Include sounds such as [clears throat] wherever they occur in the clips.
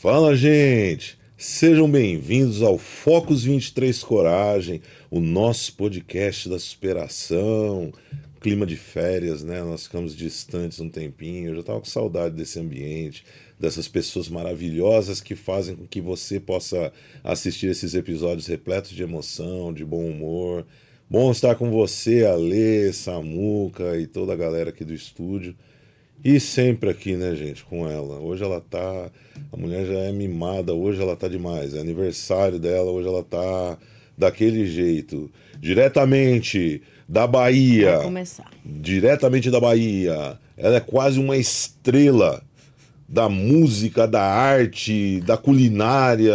Fala, gente! Sejam bem-vindos ao Focus 23 Coragem, o nosso podcast da superação. Clima de férias, né? Nós ficamos distantes um tempinho. Eu já estava com saudade desse ambiente, dessas pessoas maravilhosas que fazem com que você possa assistir esses episódios repletos de emoção, de bom humor. Bom estar com você, Alê, Samuca e toda a galera aqui do estúdio. E sempre aqui, né, gente, com ela. Hoje ela tá. A mulher já é mimada, hoje ela tá demais. É aniversário dela, hoje ela tá daquele jeito. Diretamente da Bahia. Vai começar. Diretamente da Bahia. Ela é quase uma estrela da música, da arte, da culinária,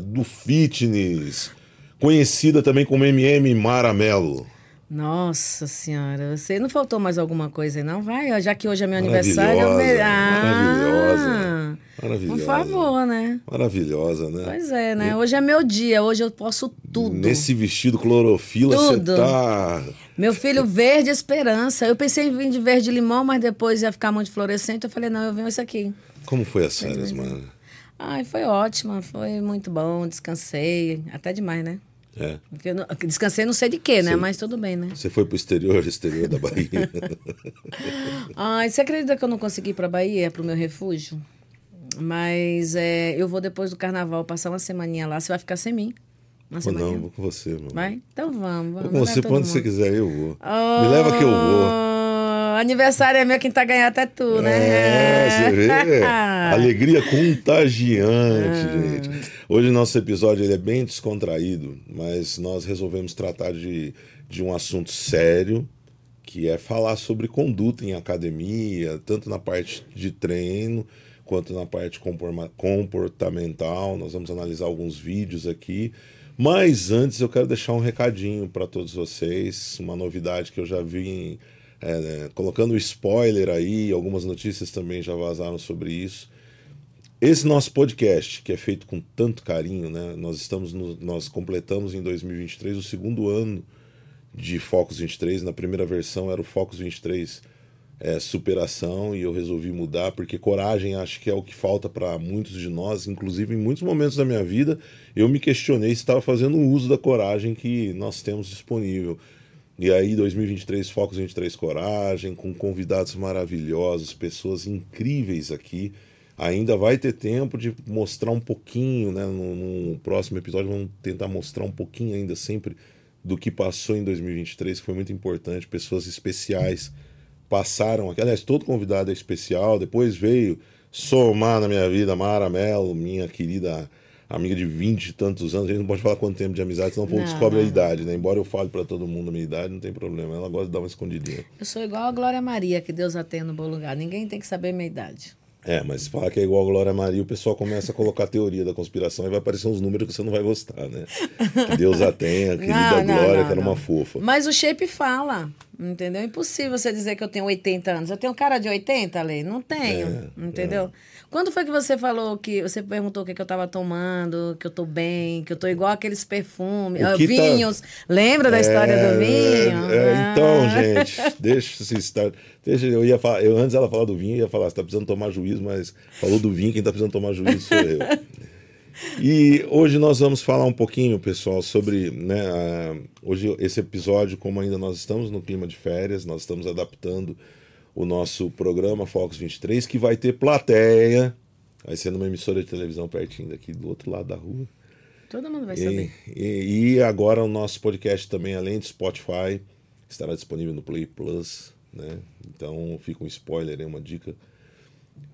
do fitness. Conhecida também como MM Maramelo. Nossa senhora, você não faltou mais alguma coisa aí, não? Vai, já que hoje é meu aniversário. eu me- Maravilhosa. Maravilhosa. Por favor, né? Maravilhosa, né? Pois é, né? Hoje é meu dia, hoje eu posso tudo. Nesse vestido clorofila, você tá. Meu filho, verde esperança. Eu pensei em vir de verde limão, mas depois ia ficar muito fluorescente. Eu falei, não, eu venho esse aqui. Como foi as férias, mano? Ai, foi ótima, foi muito bom, descansei. Até demais, né? É. Não- Descansei não sei de quê, né? Sim. Mas tudo bem, né? Você foi pro exterior, [laughs] exterior da Bahia. [laughs] Ai, você acredita que eu não consegui ir pra Bahia, pro meu refúgio? Mas é, eu vou depois do carnaval passar uma semaninha lá. Você vai ficar sem mim? Uma não, vou com você, mano. Vai? Então vamos, Vou vamos. com leva você quando você mundo. quiser, eu vou. Me leva que eu vou. Aniversário é meu, quem tá ganhando até tu, né? É, você vê? [laughs] Alegria contagiante, gente. Hoje nosso episódio ele é bem descontraído, mas nós resolvemos tratar de, de um assunto sério, que é falar sobre conduta em academia, tanto na parte de treino quanto na parte comportamental. Nós vamos analisar alguns vídeos aqui. Mas antes eu quero deixar um recadinho para todos vocês, uma novidade que eu já vi em, é, né, colocando spoiler aí, algumas notícias também já vazaram sobre isso. Esse nosso podcast, que é feito com tanto carinho, né? Nós estamos no- nós completamos em 2023 o segundo ano de Focus 23. Na primeira versão era o Focus 23 é, superação e eu resolvi mudar porque coragem acho que é o que falta para muitos de nós, inclusive em muitos momentos da minha vida eu me questionei se estava fazendo uso da coragem que nós temos disponível. E aí 2023 Focus 23 Coragem com convidados maravilhosos, pessoas incríveis aqui. Ainda vai ter tempo de mostrar um pouquinho, né? No, no próximo episódio vamos tentar mostrar um pouquinho ainda sempre do que passou em 2023, que foi muito importante, pessoas especiais passaram aqui. Aliás, todo convidado é especial. Depois veio somar na minha vida Mara Mello, minha querida amiga de 20 e tantos anos. A gente não pode falar quanto tempo de amizade, senão o povo Não, descobre a não. idade, né? Embora eu fale pra todo mundo a minha idade, não tem problema. Ela gosta de dar uma escondidinha. Eu sou igual a Glória Maria, que Deus a tenha no bom lugar. Ninguém tem que saber minha idade. É, mas se falar que é igual a Glória Maria, o pessoal começa a colocar a teoria da conspiração e vai aparecer uns números que você não vai gostar, né? Que Deus a tenha, a [laughs] querida Não, Glória, que era uma fofa. Mas o shape fala, entendeu? É impossível você dizer que eu tenho 80 anos. Eu tenho cara de 80, Lei? Não tenho, É, entendeu? Quando foi que você falou que... Você perguntou o que, que eu tava tomando, que eu tô bem, que eu tô igual aqueles perfumes, ah, que tá- vinhos. Lembra da história do vinho? é, é, então, Ah. gente, deixa se estar. Deixa, eu ia falar, eu antes ela falar do vinho, eu ia falar, você tá precisando tomar juízo, mas falou do vinho, quem tá precisando tomar juízo sou eu. [laughs] E hoje nós vamos falar um pouquinho, pessoal, sobre, né, a- hoje esse episódio, como ainda nós estamos no clima de férias, nós estamos adaptando o nosso programa Focus 23, que vai ter plateia, vai ser numa emissora de televisão pertinho daqui, do outro lado da rua. Todo mundo vai E, saber. e- e agora o nosso podcast também, além do Spotify, estará disponível no Play Plus, né? Então fica um spoiler uma dica.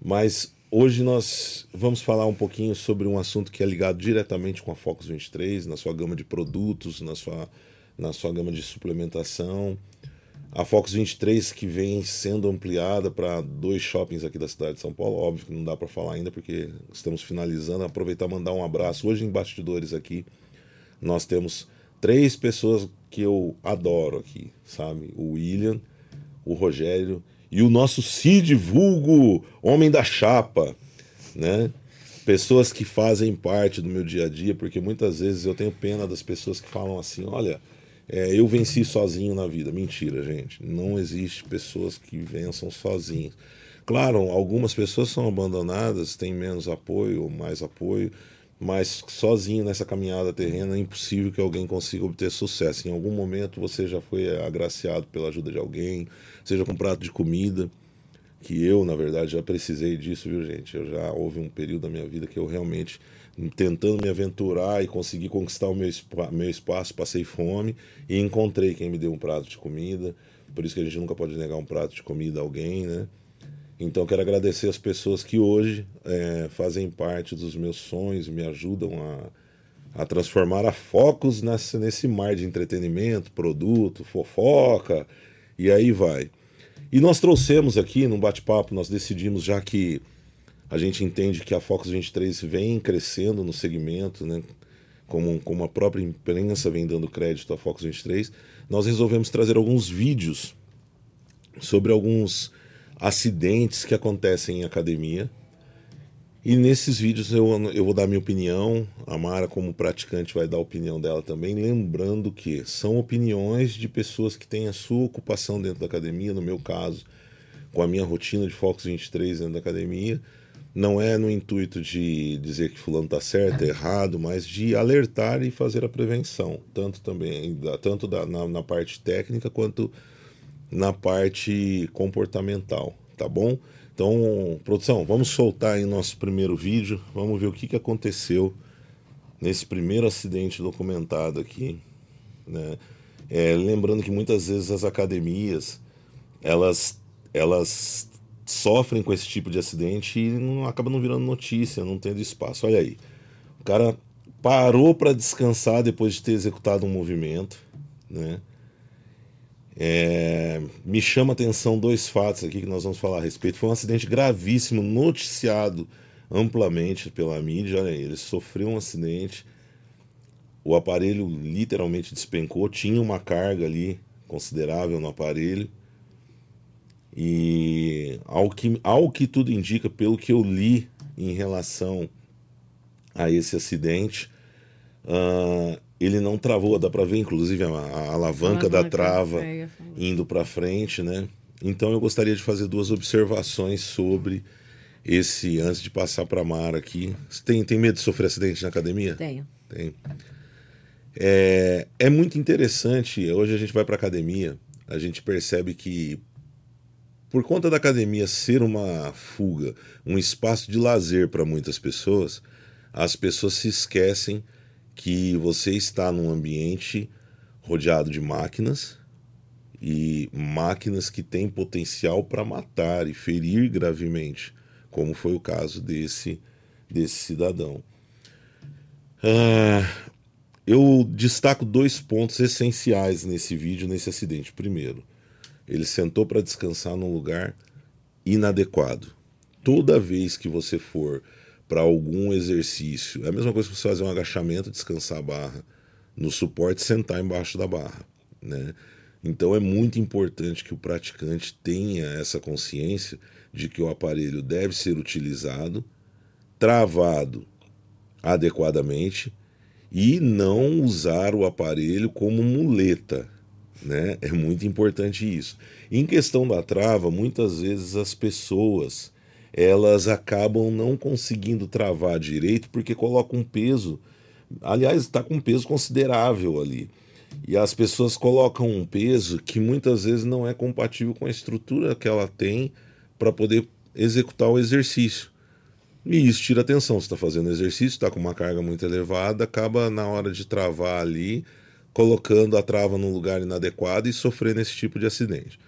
Mas hoje nós vamos falar um pouquinho sobre um assunto que é ligado diretamente com a Focus 23, na sua gama de produtos, na sua, na sua gama de suplementação. A Focus 23 que vem sendo ampliada para dois shoppings aqui da cidade de São Paulo. Óbvio que não dá para falar ainda porque estamos finalizando. Aproveitar mandar um abraço. Hoje em bastidores aqui nós temos três pessoas que eu adoro aqui, sabe? O William, o Rogério e o nosso Cid Vulgo, homem da chapa, né? Pessoas que fazem parte do meu dia a dia, porque muitas vezes eu tenho pena das pessoas que falam assim, olha, é, eu venci sozinho na vida. Mentira, gente. Não existe pessoas que vençam sozinhos. Claro, algumas pessoas são abandonadas, têm menos apoio, mais apoio, mas sozinho nessa caminhada terrena é impossível que alguém consiga obter sucesso. Em algum momento você já foi agraciado pela ajuda de alguém, seja com um prato de comida, que eu, na verdade, já precisei disso, viu, gente? Eu já houve um período da minha vida que eu realmente tentando me aventurar e conseguir conquistar o meu, meu espaço, passei fome e encontrei quem me deu um prato de comida. Por isso que a gente nunca pode negar um prato de comida a alguém, né? Então quero agradecer as pessoas que hoje é, fazem parte dos meus sonhos, me ajudam a, a transformar a focos nesse, nesse mar de entretenimento, produto, fofoca, e aí vai. E nós trouxemos aqui, num bate-papo, nós decidimos, já que a gente entende que a Focus 23 vem crescendo no segmento, né? Como, como a própria imprensa vem dando crédito à Focus 23, nós resolvemos trazer alguns vídeos sobre alguns acidentes que acontecem em academia. E nesses vídeos eu, eu vou dar minha opinião, a Mara, como praticante, vai dar a opinião dela também, lembrando que são opiniões de pessoas que têm a sua ocupação dentro da academia, no meu caso, com a minha rotina de Focus 23 dentro da academia não é no intuito de dizer que fulano está certo, é [laughs] errado, mas de alertar e fazer a prevenção, tanto também tanto da, na, na, parte técnica quanto na parte comportamental, tá bom? Então, produção, vamos soltar aí nosso primeiro vídeo, vamos ver o que, que aconteceu nesse primeiro acidente documentado aqui, né? É, lembrando que muitas vezes as academias elas elas sofrem com esse tipo de acidente e não acaba não virando notícia, não tendo espaço. Olha aí, o cara parou para descansar depois de ter executado um movimento, né? É, me chama a atenção dois fatos aqui que nós vamos falar a respeito. Foi um acidente gravíssimo, noticiado amplamente pela mídia. Olha aí, ele sofreu um acidente, o aparelho literalmente despencou, tinha uma carga ali considerável no aparelho e ao que, ao que tudo indica, pelo que eu li em relação a esse acidente, uh, ele não travou, dá para ver inclusive a, a alavanca da trava é, indo para frente, né? Então eu gostaria de fazer duas observações sobre esse antes de passar para Mara aqui. Você tem, tem medo de sofrer acidente na academia? Tenho. Tem. É, é muito interessante. Hoje a gente vai para academia, a gente percebe que por conta da academia ser uma fuga, um espaço de lazer para muitas pessoas, as pessoas se esquecem que você está num ambiente rodeado de máquinas e máquinas que têm potencial para matar e ferir gravemente, como foi o caso desse, desse cidadão. Ah, eu destaco dois pontos essenciais nesse vídeo, nesse acidente. Primeiro, ele sentou para descansar num lugar inadequado. Toda vez que você for para algum exercício, é a mesma coisa que você fazer um agachamento, descansar a barra, no suporte sentar embaixo da barra, né? Então é muito importante que o praticante tenha essa consciência de que o aparelho deve ser utilizado, travado adequadamente e não usar o aparelho como muleta. Né? É muito importante isso. Em questão da trava, muitas vezes as pessoas elas acabam não conseguindo travar direito porque colocam um peso. Aliás, está com um peso considerável ali. E as pessoas colocam um peso que muitas vezes não é compatível com a estrutura que ela tem para poder executar o exercício. E isso tira atenção. Você está fazendo exercício, está com uma carga muito elevada, acaba na hora de travar ali, colocando a trava num lugar inadequado e sofrendo esse tipo de acidente.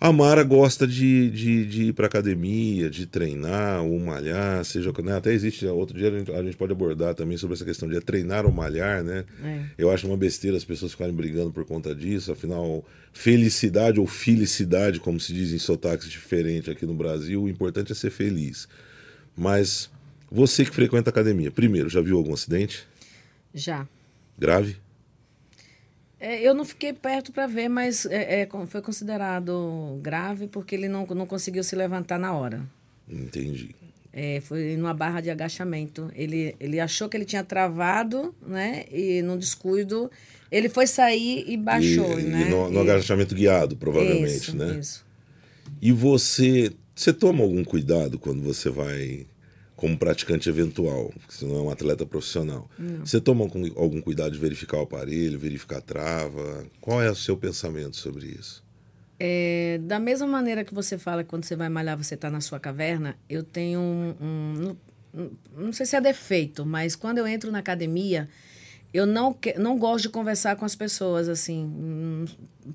A Mara gosta de, de, de ir para academia, de treinar ou malhar, seja né? até existe outro dia a gente, a gente, pode abordar também sobre essa questão de é treinar ou malhar, né? É. Eu acho uma besteira as pessoas ficarem brigando por conta disso. Afinal, felicidade ou felicidade, como se diz em sotaques diferentes aqui no Brasil, o importante é ser feliz. Mas você que frequenta academia, primeiro, já viu algum acidente? Já. Grave? É, eu não fiquei perto para ver, mas é, é, foi considerado grave porque ele não, não conseguiu se levantar na hora. Entendi. É, foi numa barra de agachamento. Ele, ele achou que ele tinha travado, né? E no descuido, ele foi sair e baixou, e, né? E no, no e... agachamento guiado, provavelmente, isso, né? Isso. E você Você toma algum cuidado quando você vai como praticante eventual, porque você não é um atleta profissional. Não. Você toma algum cuidado de verificar o aparelho, verificar a trava? Qual é o seu pensamento sobre isso? É, da mesma maneira que você fala que quando você vai malhar você está na sua caverna, eu tenho um, um, um, Não sei se é defeito, mas quando eu entro na academia, eu não, não gosto de conversar com as pessoas, assim.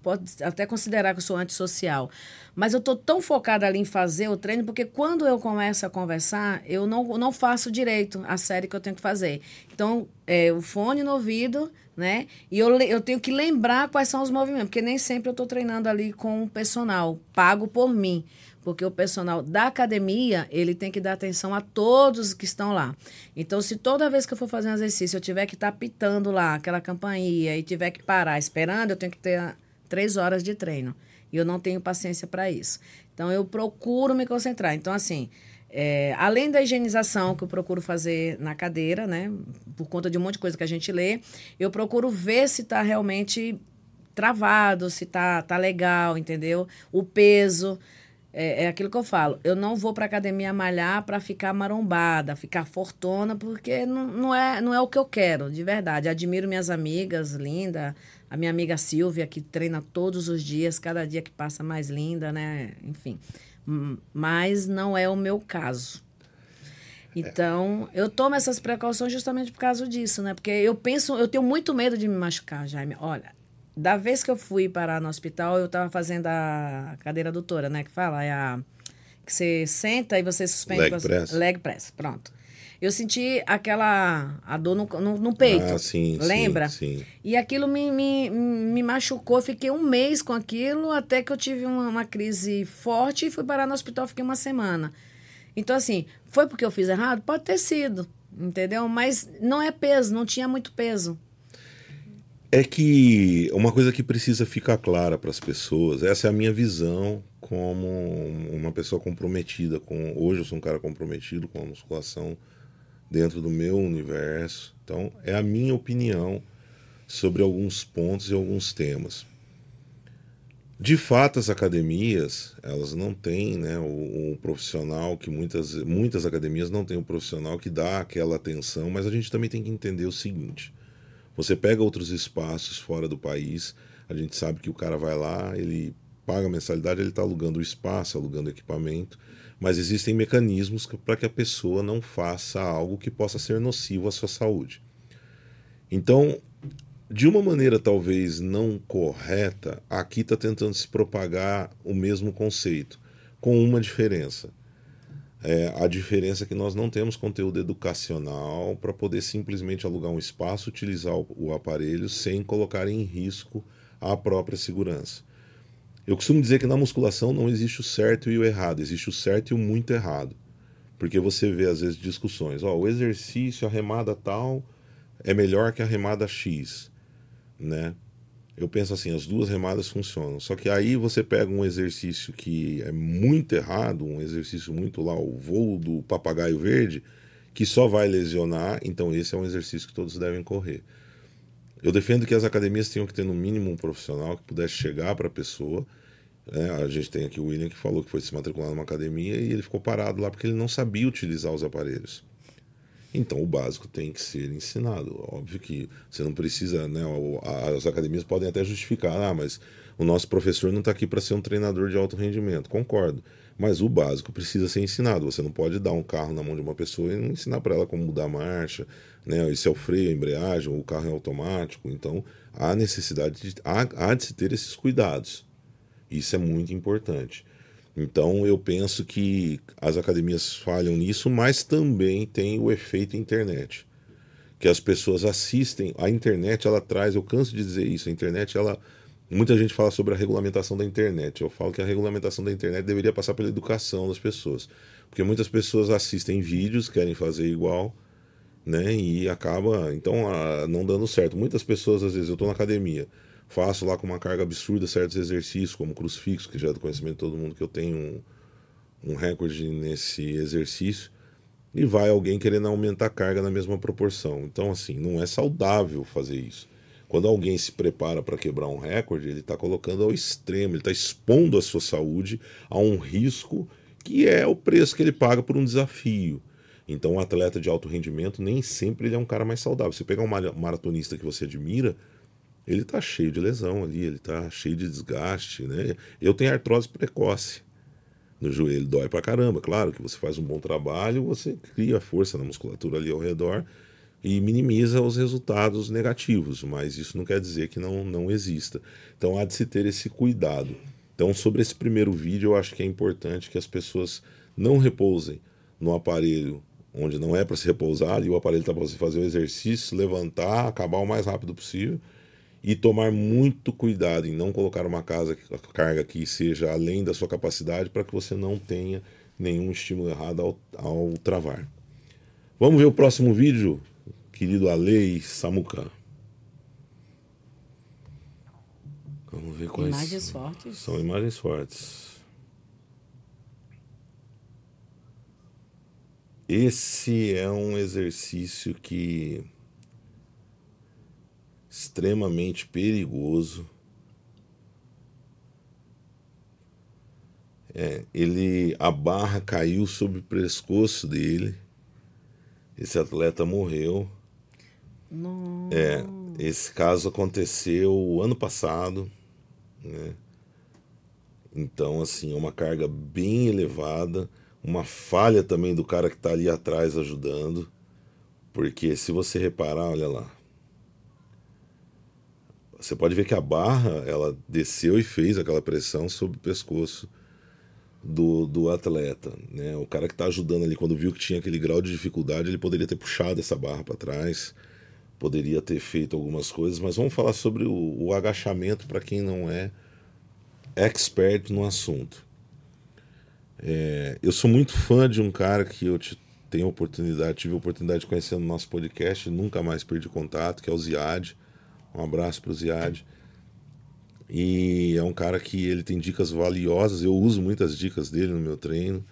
Pode até considerar que eu sou antissocial. Mas eu estou tão focada ali em fazer o treino, porque quando eu começo a conversar, eu não, não faço direito a série que eu tenho que fazer. Então, é, o fone no ouvido, né? E eu, eu tenho que lembrar quais são os movimentos, porque nem sempre eu estou treinando ali com o personal, pago por mim porque o personal da academia, ele tem que dar atenção a todos que estão lá. Então, se toda vez que eu for fazer um exercício, eu tiver que estar tá pitando lá aquela campainha e tiver que parar esperando, eu tenho que ter três horas de treino. E eu não tenho paciência para isso. Então, eu procuro me concentrar. Então, assim, é, além da higienização que eu procuro fazer na cadeira, né, por conta de um monte de coisa que a gente lê, eu procuro ver se está realmente travado, se está tá legal, entendeu? O peso é, é aquilo que eu falo. Eu não vou para academia malhar para ficar marombada, ficar fortuna, porque não, não, é, não é o que eu quero, de verdade. Admiro minhas amigas, linda. A minha amiga Silvia, que treina todos os dias, cada dia que passa mais linda, né? Enfim. Mas não é o meu caso. Então, eu tomo essas precauções justamente por causa disso, né? Porque eu penso, eu tenho muito medo de me machucar, Jaime. Olha, da vez que eu fui parar no hospital, eu estava fazendo a cadeira doutora, né? Que fala, é a. Que você senta e você suspende. Leg press. Leg press, pronto. Eu senti aquela a dor no, no, no peito. Ah, sim, lembra? Sim, sim. E aquilo me, me, me machucou. Fiquei um mês com aquilo até que eu tive uma, uma crise forte e fui parar no hospital. Fiquei uma semana. Então, assim, foi porque eu fiz errado? Pode ter sido, entendeu? Mas não é peso, não tinha muito peso. É que uma coisa que precisa ficar clara para as pessoas, essa é a minha visão como uma pessoa comprometida com. Hoje eu sou um cara comprometido com a musculação dentro do meu universo. Então, é a minha opinião sobre alguns pontos e alguns temas. De fato, as academias, elas não têm né, o, o, profissional que muitas, muitas academias não têm o profissional que dá aquela atenção, mas a gente também tem que entender o seguinte você pega outros espaços fora do país, a gente sabe que o cara vai lá, ele paga a mensalidade, ele está alugando o espaço, alugando equipamento, mas existem mecanismos para que a pessoa não faça algo que possa ser nocivo à sua saúde. Então, de uma maneira talvez não correta, aqui está tentando se propagar o mesmo conceito, com uma diferença. É, a diferença é que nós não temos conteúdo educacional para poder simplesmente alugar um espaço, utilizar o, o aparelho sem colocar em risco a própria segurança. Eu costumo dizer que na musculação não existe o certo e o errado, existe o certo e o muito errado. Porque você vê às vezes discussões, ó, o exercício, a remada tal é melhor que a remada X, né? Eu penso assim, as duas remadas funcionam. Só que aí você pega um exercício que é muito errado, um exercício muito lá, o voo do papagaio verde, que só vai lesionar, então esse é um exercício que todos devem correr. Eu defendo que as academias tenham que ter no mínimo um profissional que pudesse chegar para a pessoa. Né? A gente tem aqui o William que falou que foi se matricular numa academia e ele ficou parado lá porque ele não sabia utilizar os aparelhos. Então o básico tem que ser ensinado. Óbvio que você não precisa, né? As academias podem até justificar, ah, mas o nosso professor não está aqui para ser um treinador de alto rendimento. Concordo. Mas o básico precisa ser ensinado. Você não pode dar um carro na mão de uma pessoa e não ensinar para ela como mudar a marcha, né? Esse é o freio, a embreagem, o carro é automático. Então há necessidade de, há, há de se ter esses cuidados. Isso é muito importante. Então eu penso que as academias falham nisso, mas também tem o efeito internet. Que as pessoas assistem, a internet ela traz, eu canso de dizer isso, a internet ela muita gente fala sobre a regulamentação da internet. Eu falo que a regulamentação da internet deveria passar pela educação das pessoas. Porque muitas pessoas assistem vídeos, querem fazer igual, né? E acaba então não dando certo. Muitas pessoas às vezes eu estou na academia, faço lá com uma carga absurda certos exercícios, como crucifixo, que já é do conhecimento de todo mundo que eu tenho um, um recorde nesse exercício, e vai alguém querendo aumentar a carga na mesma proporção. Então, assim, não é saudável fazer isso. Quando alguém se prepara para quebrar um recorde, ele está colocando ao extremo, ele está expondo a sua saúde a um risco que é o preço que ele paga por um desafio. Então, um atleta de alto rendimento nem sempre ele é um cara mais saudável. Você pegar um maratonista que você admira, ele tá cheio de lesão ali, ele tá cheio de desgaste, né? Eu tenho artrose precoce no joelho, dói pra caramba. Claro que você faz um bom trabalho, você cria força na musculatura ali ao redor e minimiza os resultados negativos, mas isso não quer dizer que não, não exista. Então há de se ter esse cuidado. Então, sobre esse primeiro vídeo, eu acho que é importante que as pessoas não repousem no aparelho onde não é para se repousar, e o aparelho está para você fazer o exercício, levantar, acabar o mais rápido possível e tomar muito cuidado em não colocar uma casa, carga que seja além da sua capacidade para que você não tenha nenhum estímulo errado ao, ao travar. Vamos ver o próximo vídeo, querido Alei Samuka. Vamos ver quais. Imagens fortes. São imagens fortes. Esse é um exercício que extremamente perigoso. É, ele a barra caiu sobre o pescoço dele. Esse atleta morreu. Não. É, esse caso aconteceu ano passado, né? Então, assim, é uma carga bem elevada, uma falha também do cara que está ali atrás ajudando, porque se você reparar, olha lá, você pode ver que a barra ela desceu e fez aquela pressão sobre o pescoço do, do atleta. Né? O cara que está ajudando ali, quando viu que tinha aquele grau de dificuldade, ele poderia ter puxado essa barra para trás, poderia ter feito algumas coisas, mas vamos falar sobre o, o agachamento para quem não é expert no assunto. É, eu sou muito fã de um cara que eu tenho oportunidade, tive a oportunidade de conhecer no nosso podcast, nunca mais perdi contato, que é o Ziad. Um abraço para o Ziad. E é um cara que ele tem dicas valiosas, eu uso muitas dicas dele no meu treino.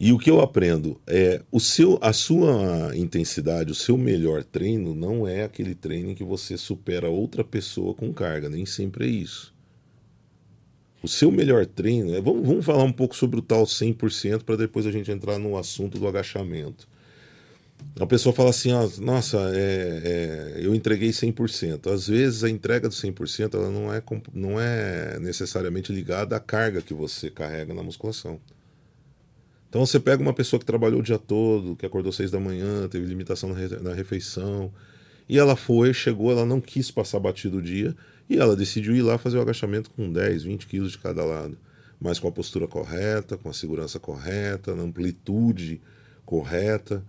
E o que eu aprendo é o seu, a sua intensidade, o seu melhor treino não é aquele treino em que você supera outra pessoa com carga, nem sempre é isso. O seu melhor treino, é, vamos, vamos falar um pouco sobre o tal 100% para depois a gente entrar no assunto do agachamento. A pessoa fala assim, ó, nossa, é, é, eu entreguei 100%. Às vezes a entrega do 100% ela não é, não é necessariamente ligada à carga que você carrega na musculação. Então você pega uma pessoa que trabalhou o dia todo, que acordou seis da manhã, teve limitação na refeição, e ela foi, chegou, ela não quis passar batido o dia, e ela decidiu ir lá fazer o agachamento com 10, 20 quilos de cada lado, mas com a postura correta, com a segurança correta, na amplitude correta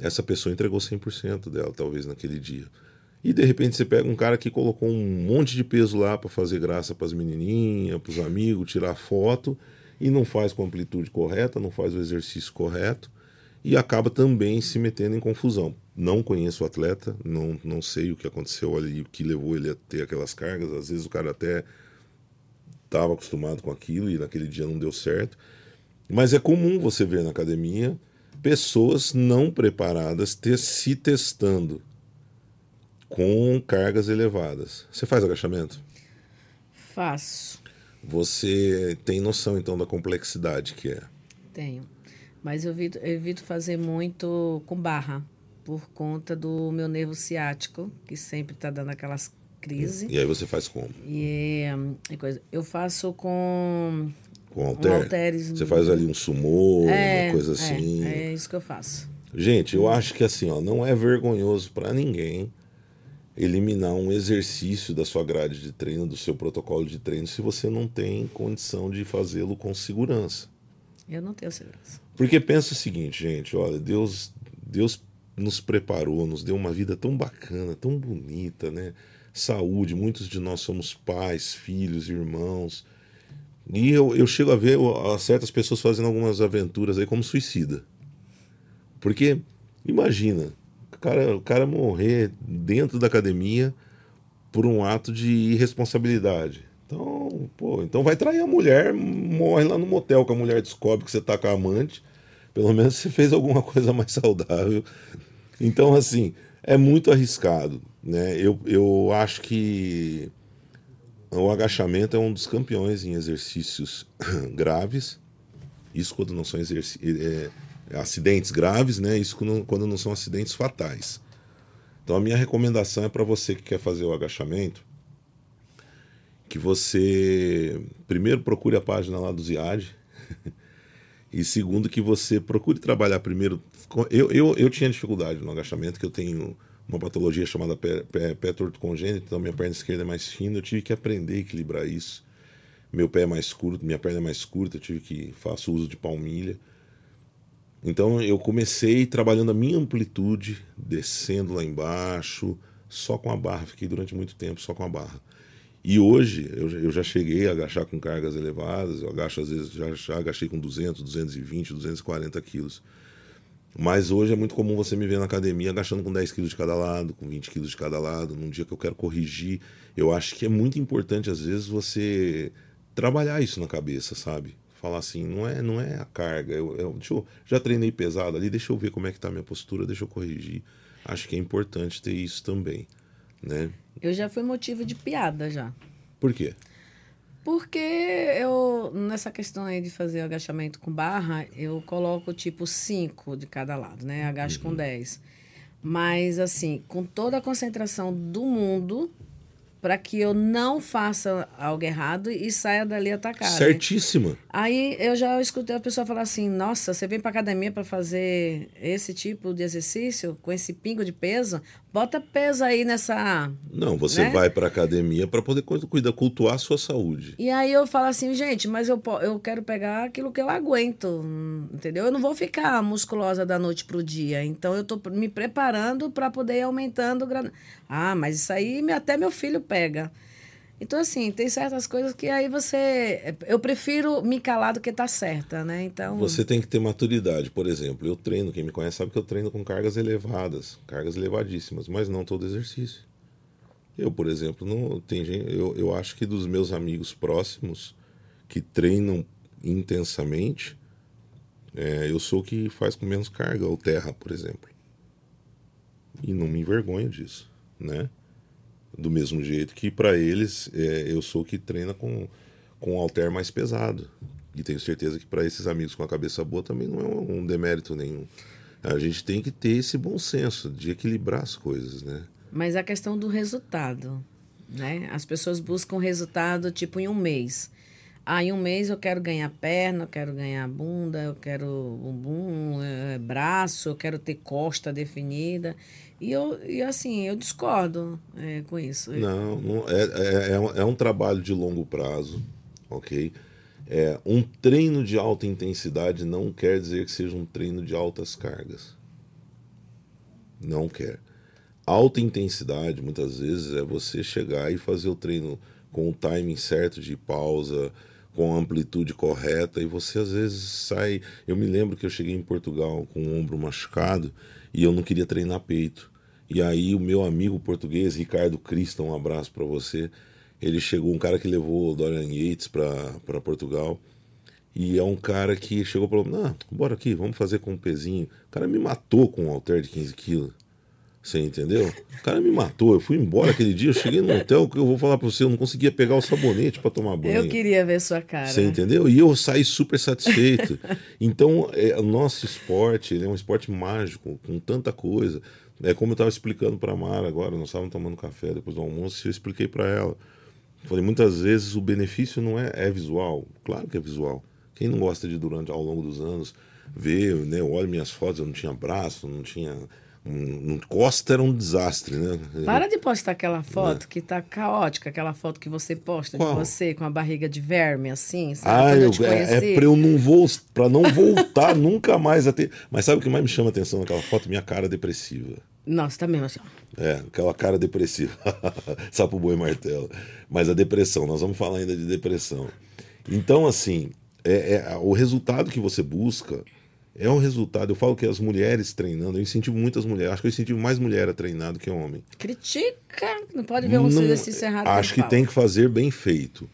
essa pessoa entregou 100% dela, talvez, naquele dia. E de repente você pega um cara que colocou um monte de peso lá para fazer graça para as menininhas, para os amigos, tirar foto, e não faz com a amplitude correta, não faz o exercício correto, e acaba também se metendo em confusão. Não conheço o atleta, não, não sei o que aconteceu ali, o que levou ele a ter aquelas cargas. Às vezes o cara até estava acostumado com aquilo e naquele dia não deu certo. Mas é comum você ver na academia pessoas não preparadas ter, se testando com cargas elevadas. Você faz agachamento? Faço. Você tem noção então da complexidade que é? Tenho. Mas eu evito, eu evito fazer muito com barra, por conta do meu nervo ciático, que sempre está dando aquelas crises. E aí você faz como? E, coisa. Eu faço com com halter. Um halteres. Você faz ali um sumô, é, uma coisa é, assim. É, é isso que eu faço. Gente, eu acho que assim, ó, não é vergonhoso para ninguém eliminar um exercício da sua grade de treino, do seu protocolo de treino, se você não tem condição de fazê-lo com segurança. Eu não tenho segurança. Porque pensa o seguinte, gente, olha, Deus, Deus nos preparou, nos deu uma vida tão bacana, tão bonita, né? Saúde, muitos de nós somos pais, filhos, irmãos e eu, eu chego a ver certas pessoas fazendo algumas aventuras aí como suicida. Porque, imagina, o cara, o cara morrer dentro da academia por um ato de irresponsabilidade. Então, pô, então vai trair a mulher, morre lá no motel que a mulher descobre que você tá com a amante. Pelo menos você fez alguma coisa mais saudável. Então, assim, é muito arriscado. Né? Eu, eu acho que o agachamento é um dos campeões em exercícios [clears throat] graves. Isso quando não são é, acidentes graves, né? Isso quando, quando não são acidentes fatais. Então a minha recomendação é para você que quer fazer o agachamento, que você primeiro procure a página lá do Ziad [laughs] e segundo que você procure trabalhar primeiro. Eu, eu, eu tinha dificuldade no agachamento, que eu tenho uma patologia chamada pé, pé, pé torto congênito, então minha perna esquerda é mais fina, eu tive que aprender a equilibrar isso. Meu pé é mais curto, minha perna é mais curta, eu tive que faço uso de palmilha. Então eu comecei trabalhando a minha amplitude, descendo lá embaixo, só com a barra. Fiquei durante muito tempo só com a barra. E hoje eu, eu já cheguei a agachar com cargas elevadas, eu agacho às vezes, já, já agachei com 200, 220, 240 quilos. Mas hoje é muito comum você me ver na academia agachando com 10 quilos de cada lado, com 20 quilos de cada lado, num dia que eu quero corrigir. Eu acho que é muito importante, às vezes, você trabalhar isso na cabeça, sabe? Falar assim, não é, não é a carga. Eu, eu, deixa eu, já treinei pesado ali, deixa eu ver como é que tá a minha postura, deixa eu corrigir. Acho que é importante ter isso também, né? Eu já fui motivo de piada já. Por quê? Porque eu, nessa questão aí de fazer agachamento com barra, eu coloco tipo 5 de cada lado, né? Agacho uhum. com 10. Mas, assim, com toda a concentração do mundo, para que eu não faça algo errado e saia dali atacada. Certíssima. Aí eu já escutei a pessoa falar assim: "Nossa, você vem para academia para fazer esse tipo de exercício com esse pingo de peso? Bota peso aí nessa. Não, você né? vai para academia para poder cuidar, cultuar a sua saúde. E aí eu falo assim, gente, mas eu, eu quero pegar aquilo que eu aguento, entendeu? Eu não vou ficar musculosa da noite pro dia. Então eu tô me preparando para poder ir aumentando. Ah, mas isso aí até meu filho pega. Então, assim, tem certas coisas que aí você. Eu prefiro me calar do que tá certa, né? Então. Você tem que ter maturidade. Por exemplo, eu treino, quem me conhece sabe que eu treino com cargas elevadas, cargas elevadíssimas, mas não todo exercício. Eu, por exemplo, não tem gente. Eu, eu acho que dos meus amigos próximos que treinam intensamente, é, eu sou o que faz com menos carga, ou terra, por exemplo. E não me envergonho disso, né? Do mesmo jeito que para eles é, eu sou que treina com, com um alter mais pesado. E tenho certeza que para esses amigos com a cabeça boa também não é um demérito nenhum. A gente tem que ter esse bom senso de equilibrar as coisas, né? Mas a questão do resultado, né? As pessoas buscam resultado tipo em um mês. Ah, em um mês eu quero ganhar perna, eu quero ganhar bunda, eu quero bumbum, é, braço, eu quero ter costa definida. E, eu, e assim, eu discordo é, com isso. Não, não é, é, é, um, é um trabalho de longo prazo, ok? É, um treino de alta intensidade não quer dizer que seja um treino de altas cargas. Não quer. Alta intensidade, muitas vezes, é você chegar e fazer o treino com o timing certo de pausa, com a amplitude correta, e você às vezes sai. Eu me lembro que eu cheguei em Portugal com o ombro machucado e eu não queria treinar peito. E aí o meu amigo português, Ricardo Crista, um abraço para você. Ele chegou, um cara que levou o Dorian Yates para Portugal. E é um cara que chegou e falou: Não, bora aqui, vamos fazer com um pezinho. O cara me matou com um halter de 15 quilos. Você entendeu? O cara me matou. Eu fui embora aquele dia. Eu cheguei no hotel que eu vou falar para você, eu não conseguia pegar o sabonete para tomar banho. Eu queria ver sua cara. Você entendeu? E eu saí super satisfeito. então, é, nosso esporte ele é um esporte mágico, com tanta coisa. É como eu estava explicando para Mara agora. Nós estávamos tomando café depois do almoço e eu expliquei para ela. Falei, muitas vezes o benefício não é, é visual. Claro que é visual. Quem não gosta de, durante, ao longo dos anos, ver, né? Eu olho minhas fotos, eu não tinha braço, não tinha um, Costa era um desastre, né? Para de postar aquela foto é. que tá caótica, aquela foto que você posta Qual? de você com a barriga de verme, assim, sabe? Ah, eu, eu é, é pra eu não vou, para não voltar [laughs] nunca mais a ter. Mas sabe o que mais me chama a atenção naquela foto? Minha cara depressiva. Nossa, tá mesmo assim. É, aquela cara depressiva. [laughs] Sapo boi martelo. Mas a depressão, nós vamos falar ainda de depressão. Então, assim, é, é o resultado que você busca é um resultado. Eu falo que as mulheres treinando, eu incentivo muitas mulheres. Acho que eu incentivo mais mulher a treinar do que homem. Critica! Não pode ver um não, exercício errado. Acho que tem que fazer bem feito.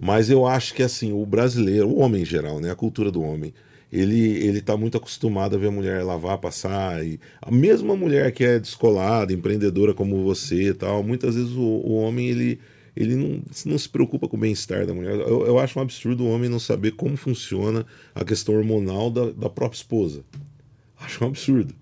Mas eu acho que assim, o brasileiro, o homem em geral, né? A cultura do homem, ele ele está muito acostumado a ver a mulher lavar, passar e a mesma mulher que é descolada, empreendedora como você, tal. Muitas vezes o, o homem ele ele não, não se preocupa com o bem-estar da mulher. Eu, eu, acho um absurdo o homem não saber como funciona a questão hormonal da, da própria esposa. Acho um absurdo.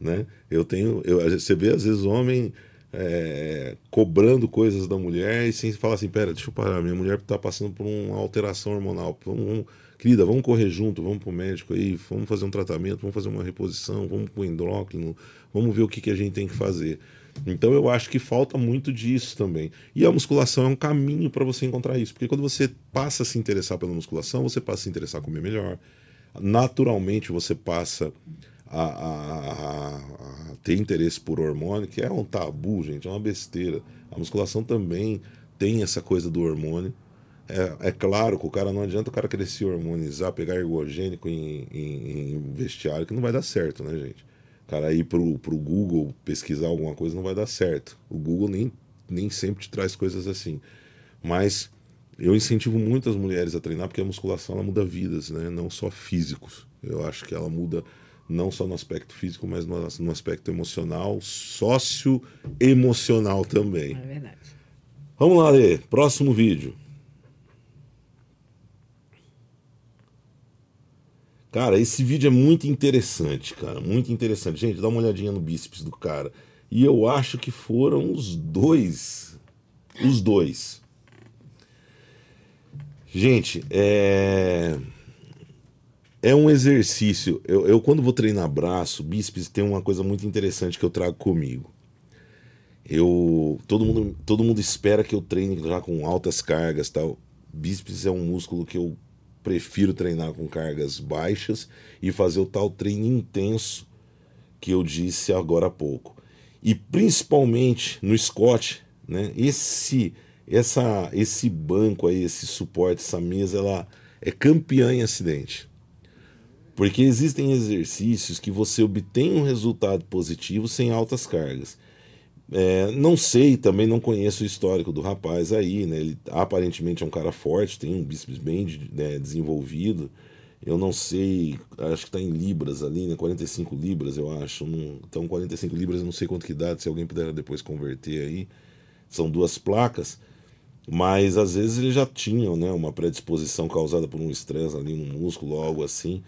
Né? Eu tenho. Eu, você vê, às vezes, o homem é, cobrando coisas da mulher e sem falar assim: pera, deixa eu parar, minha mulher está passando por uma alteração hormonal. Vamos, vamos, querida, vamos correr junto, vamos para o médico aí, vamos fazer um tratamento, vamos fazer uma reposição, vamos para o endócrino, vamos ver o que, que a gente tem que fazer. Então eu acho que falta muito disso também. E a musculação é um caminho para você encontrar isso, porque quando você passa a se interessar pela musculação, você passa a se interessar a comer melhor. Naturalmente você passa a, a, a ter interesse por hormônio, que é um tabu, gente, é uma besteira. A musculação também tem essa coisa do hormônio. É, é, claro que o cara não adianta o cara querer se hormonizar, pegar ergogênico em, em, em, vestiário, que não vai dar certo, né, gente? O cara ir pro, pro Google pesquisar alguma coisa não vai dar certo. O Google nem, nem sempre te traz coisas assim. Mas eu incentivo muito as mulheres a treinar, porque a musculação ela muda vidas, né? Não só físicos. Eu acho que ela muda não só no aspecto físico, mas no, no aspecto emocional, sócio-emocional também. É verdade. Vamos lá, Lê. Próximo vídeo. Cara, esse vídeo é muito interessante, cara. Muito interessante. Gente, dá uma olhadinha no bíceps do cara. E eu acho que foram os dois. Os dois. Gente, é. É um exercício. Eu, eu, quando vou treinar braço, bíceps, tem uma coisa muito interessante que eu trago comigo. Eu. Todo mundo, todo mundo espera que eu treine já com altas cargas tal. Bíceps é um músculo que eu prefiro treinar com cargas baixas e fazer o tal treino intenso que eu disse agora há pouco. E principalmente no Scott, né? Esse essa esse banco aí, esse suporte, essa mesa, ela é campeã em acidente. Porque existem exercícios que você obtém um resultado positivo sem altas cargas. É, não sei, também não conheço o histórico do rapaz aí, né? Ele aparentemente é um cara forte, tem um bíceps bem né, desenvolvido. Eu não sei, acho que está em libras ali, né? 45 libras, eu acho. Não, então, 45 libras, eu não sei quanto que dá, se alguém puder depois converter aí. São duas placas, mas às vezes ele já tinha né, uma predisposição causada por um estresse ali no músculo, algo assim.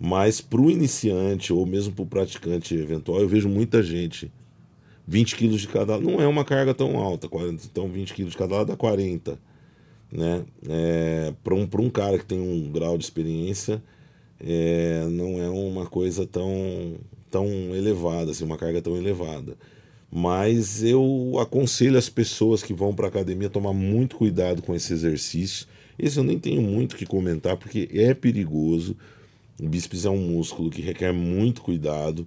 Mas para o iniciante ou mesmo para o praticante eventual, eu vejo muita gente 20 quilos de cada não é uma carga tão alta, 40, então 20 quilos de cada lado dá 40. Né? É, Para um, um cara que tem um grau de experiência, é, não é uma coisa tão, tão elevada, assim, uma carga tão elevada. Mas eu aconselho as pessoas que vão para a academia a tomar muito cuidado com esse exercício. Esse eu nem tenho muito que comentar, porque é perigoso. O bíceps é um músculo que requer muito cuidado.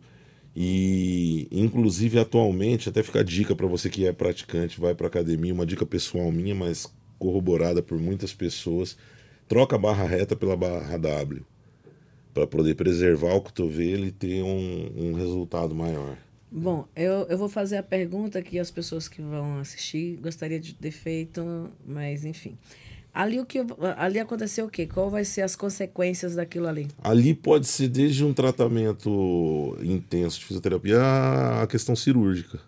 E, inclusive, atualmente, até fica a dica para você que é praticante, vai para academia, uma dica pessoal minha, mas corroborada por muitas pessoas: troca a barra reta pela barra W, para poder preservar o cotovelo e ter um, um resultado maior. Bom, eu, eu vou fazer a pergunta que as pessoas que vão assistir gostaria de ter feito, mas enfim. Ali, o que, ali aconteceu o quê? Qual vai ser as consequências daquilo ali? Ali pode ser desde um tratamento intenso de fisioterapia a questão cirúrgica.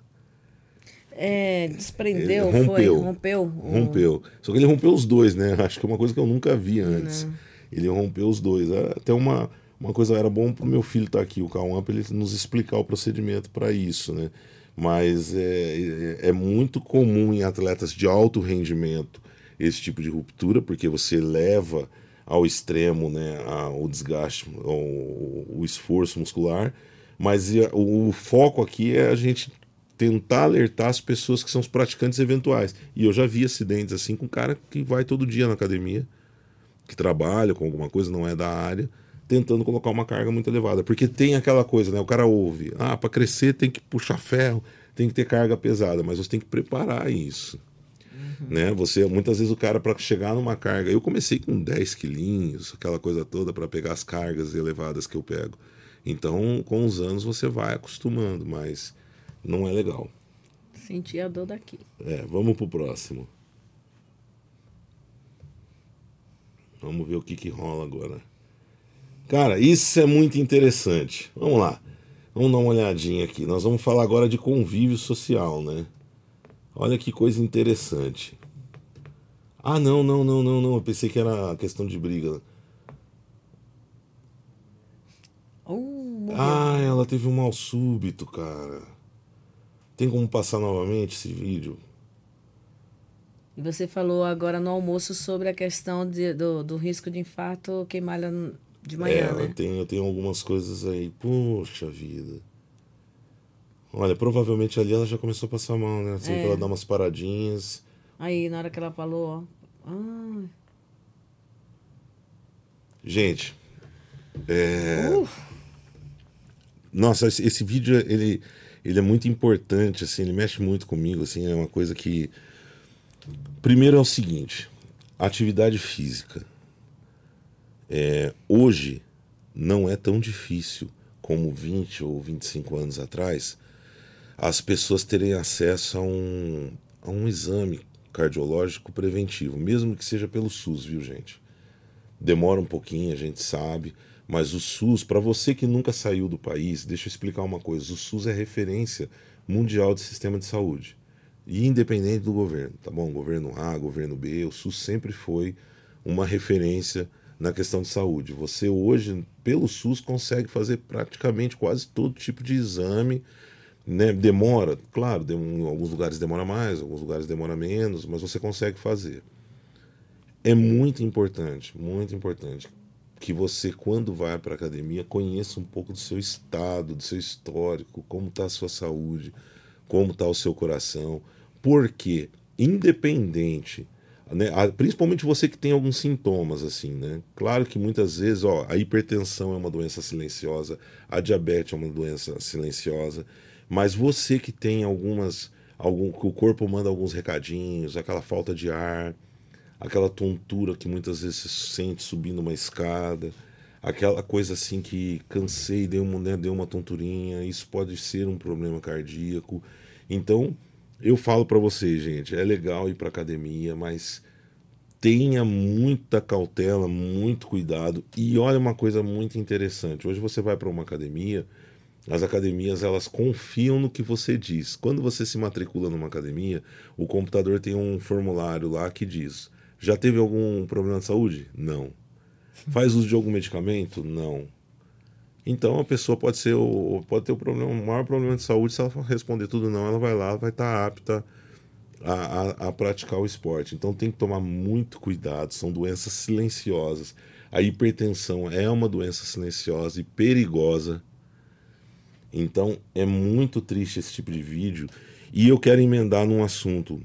É, desprendeu, rompeu, foi, rompeu. Rompeu. Só que ele rompeu os dois, né? Acho que é uma coisa que eu nunca vi antes. Não. Ele rompeu os dois. É, até uma, uma coisa era bom para o meu filho estar tá aqui, o Cauã, para ele nos explicar o procedimento para isso, né? Mas é, é, é muito comum em atletas de alto rendimento esse tipo de ruptura, porque você leva ao extremo né, o desgaste, o, o esforço muscular, mas o, o foco aqui é a gente tentar alertar as pessoas que são os praticantes eventuais. E eu já vi acidentes assim com cara que vai todo dia na academia, que trabalha com alguma coisa, não é da área, tentando colocar uma carga muito elevada. Porque tem aquela coisa, né? O cara ouve, ah, para crescer tem que puxar ferro, tem que ter carga pesada, mas você tem que preparar isso. Né? Você muitas vezes o cara para chegar numa carga, eu comecei com 10 quilinhos, aquela coisa toda para pegar as cargas elevadas que eu pego. Então, com os anos você vai acostumando, mas não é legal. Senti a dor daqui. É, vamos pro próximo. Vamos ver o que que rola agora. Cara, isso é muito interessante. Vamos lá. Vamos dar uma olhadinha aqui. Nós vamos falar agora de convívio social, né? Olha que coisa interessante. Ah, não, não, não, não, não. Eu pensei que era questão de briga. Uh, ah, ela teve um mal súbito, cara. Tem como passar novamente esse vídeo? E você falou agora no almoço sobre a questão de, do, do risco de infarto queimada de manhã, é, né? Eu tenho, eu tenho algumas coisas aí. Poxa vida. Olha, provavelmente ali ela já começou a passar mal, né? Assim, é. ela dá umas paradinhas. Aí, na hora que ela falou, ó. Ah. Gente, é... Nossa, esse, esse, vídeo, ele, ele é muito importante, assim, ele mexe muito comigo, assim, é uma coisa que... Primeiro é o seguinte, atividade física. É, hoje não é tão difícil como 20 ou 25 anos atrás as pessoas terem acesso a um, a um exame cardiológico preventivo, mesmo que seja pelo SUS, viu, gente? Demora um pouquinho, a gente sabe, mas o SUS, para você que nunca saiu do país, deixa eu explicar uma coisa: o SUS é referência mundial de sistema de saúde. E independente do governo, tá bom? Governo A, governo B, o SUS sempre foi uma referência na questão de saúde. Você hoje, pelo SUS, consegue fazer praticamente quase todo tipo de exame né? Demora, claro, em alguns lugares demora mais, alguns lugares demora menos, mas você consegue fazer. É muito importante, muito importante que você, quando vai para a academia, conheça um pouco do seu estado, do seu histórico, como está a sua saúde, como está o seu coração, porque, independente, né, principalmente você que tem alguns sintomas, assim, né? Claro que muitas vezes, ó, a hipertensão é uma doença silenciosa, a diabetes é uma doença silenciosa, mas você que tem algumas. Algum, que o corpo manda alguns recadinhos, aquela falta de ar, aquela tontura que muitas vezes se sente subindo uma escada, aquela coisa assim que cansei, deu uma, né, deu uma tonturinha, isso pode ser um problema cardíaco. Então, eu falo para vocês, gente, é legal ir para academia, mas tenha muita cautela, muito cuidado. E olha uma coisa muito interessante. Hoje você vai para uma academia, as academias elas confiam no que você diz. Quando você se matricula numa academia, o computador tem um formulário lá que diz: já teve algum problema de saúde? Não. Faz uso de algum medicamento? Não. Então a pessoa pode ser pode ter o problema, o maior problema de saúde. Se ela responder tudo não, ela vai lá, vai estar apta a, a, a praticar o esporte. Então tem que tomar muito cuidado. São doenças silenciosas. A hipertensão é uma doença silenciosa e perigosa então é muito triste esse tipo de vídeo. E eu quero emendar num assunto.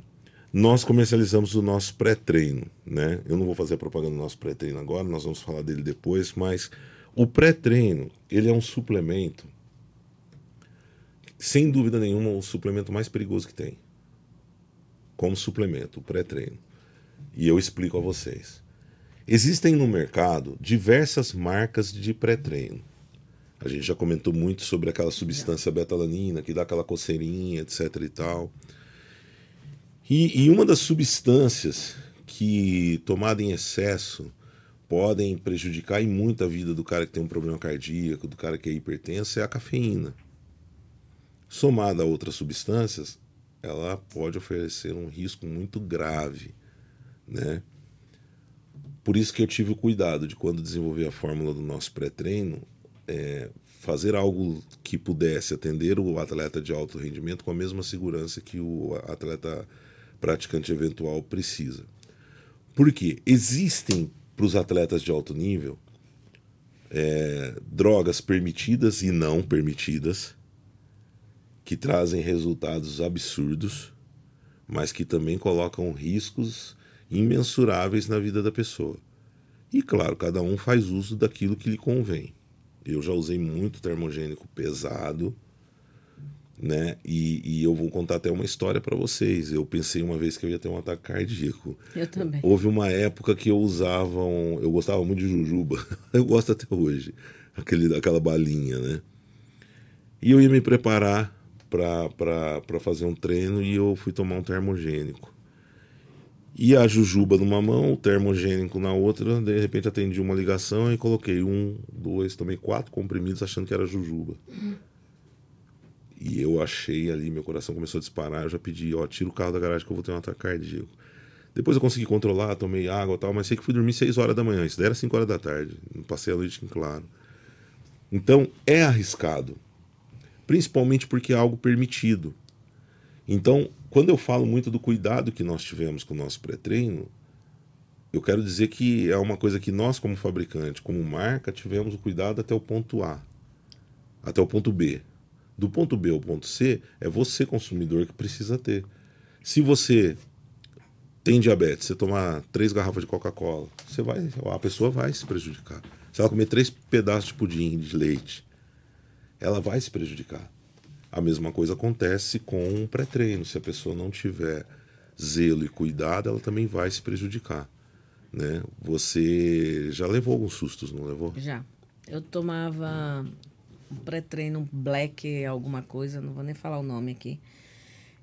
Nós comercializamos o nosso pré-treino, né? Eu não vou fazer propaganda do nosso pré-treino agora, nós vamos falar dele depois, mas o pré-treino, ele é um suplemento, sem dúvida nenhuma, o suplemento mais perigoso que tem. Como suplemento, o pré-treino. E eu explico a vocês. Existem no mercado diversas marcas de pré-treino. A gente já comentou muito sobre aquela substância betalanina que dá aquela coceirinha, etc e tal. E, e uma das substâncias que, tomada em excesso, podem prejudicar em muito a vida do cara que tem um problema cardíaco, do cara que é hipertenso, é a cafeína. Somada a outras substâncias, ela pode oferecer um risco muito grave, né? Por isso que eu tive o cuidado de quando desenvolver a fórmula do nosso pré-treino, é, fazer algo que pudesse atender o atleta de alto rendimento com a mesma segurança que o atleta praticante eventual precisa. Porque existem para os atletas de alto nível é, drogas permitidas e não permitidas que trazem resultados absurdos, mas que também colocam riscos imensuráveis na vida da pessoa. E claro, cada um faz uso daquilo que lhe convém. Eu já usei muito termogênico pesado, né? E, e eu vou contar até uma história para vocês. Eu pensei uma vez que eu ia ter um ataque cardíaco. Eu também. Houve uma época que eu usava um, eu gostava muito de jujuba. [laughs] Eu gosto até hoje, aquele aquela balinha, né? E eu ia me preparar para fazer um treino e eu fui tomar um termogênico. E a jujuba numa mão, o termogênico na outra, de repente atendi uma ligação e coloquei um, dois, tomei quatro comprimidos achando que era jujuba. Uhum. E eu achei ali, meu coração começou a disparar, eu já pedi, ó, tira o carro da garagem que eu vou ter um ataque cardíaco. Depois eu consegui controlar, tomei água e tal, mas sei que fui dormir 6 horas da manhã. Isso daí era 5 horas da tarde. Passei a noite em claro. Então é arriscado. Principalmente porque é algo permitido. Então, quando eu falo muito do cuidado que nós tivemos com o nosso pré-treino, eu quero dizer que é uma coisa que nós, como fabricante, como marca, tivemos o cuidado até o ponto A, até o ponto B. Do ponto B ao ponto C, é você, consumidor, que precisa ter. Se você tem diabetes, você tomar três garrafas de Coca-Cola, você vai, a pessoa vai se prejudicar. Se ela comer três pedaços de pudim de leite, ela vai se prejudicar. A mesma coisa acontece com um pré-treino. Se a pessoa não tiver zelo e cuidado, ela também vai se prejudicar. Né? Você já levou alguns sustos, não levou? Já. Eu tomava um pré-treino black, alguma coisa, não vou nem falar o nome aqui.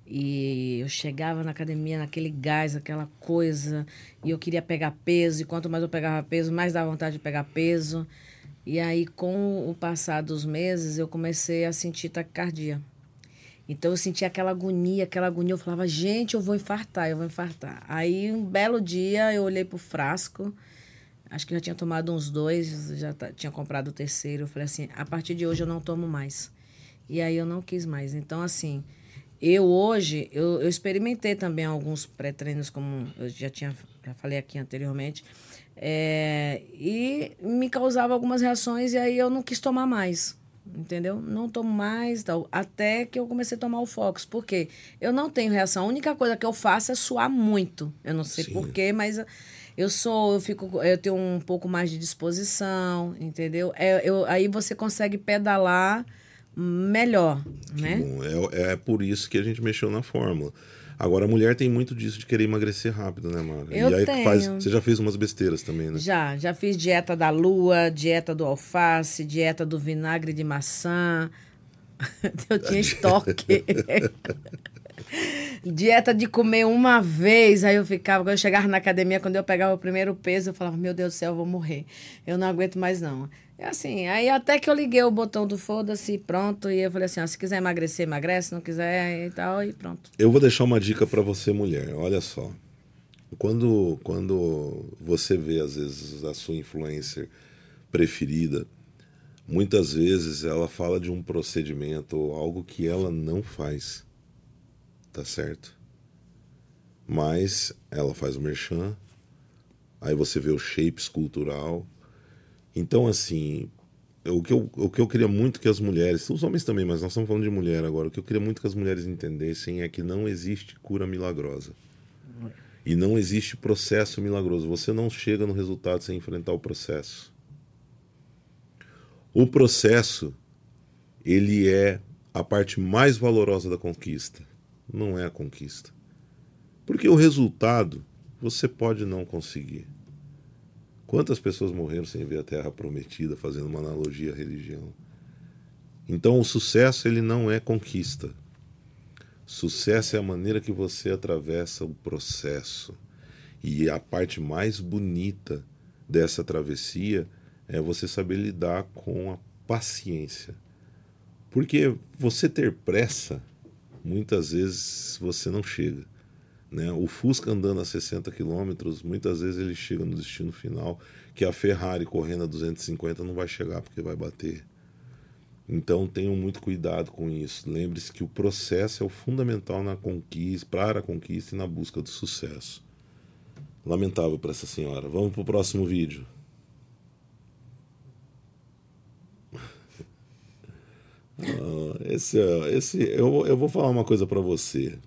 E eu chegava na academia naquele gás, aquela coisa, e eu queria pegar peso, e quanto mais eu pegava peso, mais dava vontade de pegar peso. E aí, com o passar dos meses, eu comecei a sentir taquicardia. Então eu sentia aquela agonia, aquela agonia. Eu falava, gente, eu vou infartar, eu vou infartar. Aí, um belo dia, eu olhei pro frasco, acho que já tinha tomado uns dois, já tinha comprado o terceiro. Eu falei assim: a partir de hoje eu não tomo mais. E aí eu não quis mais. Então, assim, eu hoje, eu, eu experimentei também alguns pré-treinos, como eu já tinha, já falei aqui anteriormente, é, e me causava algumas reações e aí eu não quis tomar mais, entendeu? Não tomo mais, tal, até que eu comecei a tomar o Fox, porque eu não tenho reação, a única coisa que eu faço é suar muito, eu não sei porquê, mas eu sou, eu fico, eu tenho um pouco mais de disposição, entendeu? É, eu, aí você consegue pedalar melhor, que né? Bom. É, é por isso que a gente mexeu na fórmula. Agora, a mulher tem muito disso de querer emagrecer rápido, né, Mara? Eu e aí tenho. Faz, você já fez umas besteiras também, né? Já, já fiz dieta da lua, dieta do alface, dieta do vinagre de maçã. [laughs] Eu tinha estoque. [laughs] dieta de comer uma vez. Aí eu ficava, quando eu chegava na academia, quando eu pegava o primeiro peso, eu falava, meu Deus do céu, eu vou morrer. Eu não aguento mais, não. É assim, aí até que eu liguei o botão do foda-se, pronto, e eu falei assim, ó, se quiser emagrecer, emagrece, não quiser e tal, e pronto. Eu vou deixar uma dica para você, mulher. Olha só. Quando, quando você vê, às vezes, a sua influencer preferida, muitas vezes ela fala de um procedimento ou algo que ela não faz. Tá certo? Mas ela faz o merchan, aí você vê o shape escultural, então, assim, o que, eu, o que eu queria muito que as mulheres, os homens também, mas nós estamos falando de mulher agora, o que eu queria muito que as mulheres entendessem é que não existe cura milagrosa. E não existe processo milagroso. Você não chega no resultado sem enfrentar o processo. O processo, ele é a parte mais valorosa da conquista. Não é a conquista. Porque o resultado você pode não conseguir. Quantas pessoas morreram sem ver a terra prometida, fazendo uma analogia à religião? Então, o sucesso ele não é conquista. Sucesso é a maneira que você atravessa o processo. E a parte mais bonita dessa travessia é você saber lidar com a paciência. Porque você ter pressa, muitas vezes você não chega. Né? O Fusca andando a 60 km, muitas vezes ele chega no destino final, que a Ferrari correndo a 250 não vai chegar porque vai bater. Então tenham muito cuidado com isso. Lembre-se que o processo é o fundamental na conquista, para a conquista e na busca do sucesso. Lamentável para essa senhora. Vamos para o próximo vídeo. [laughs] Ah, esse, esse, eu, eu vou falar uma coisa para você.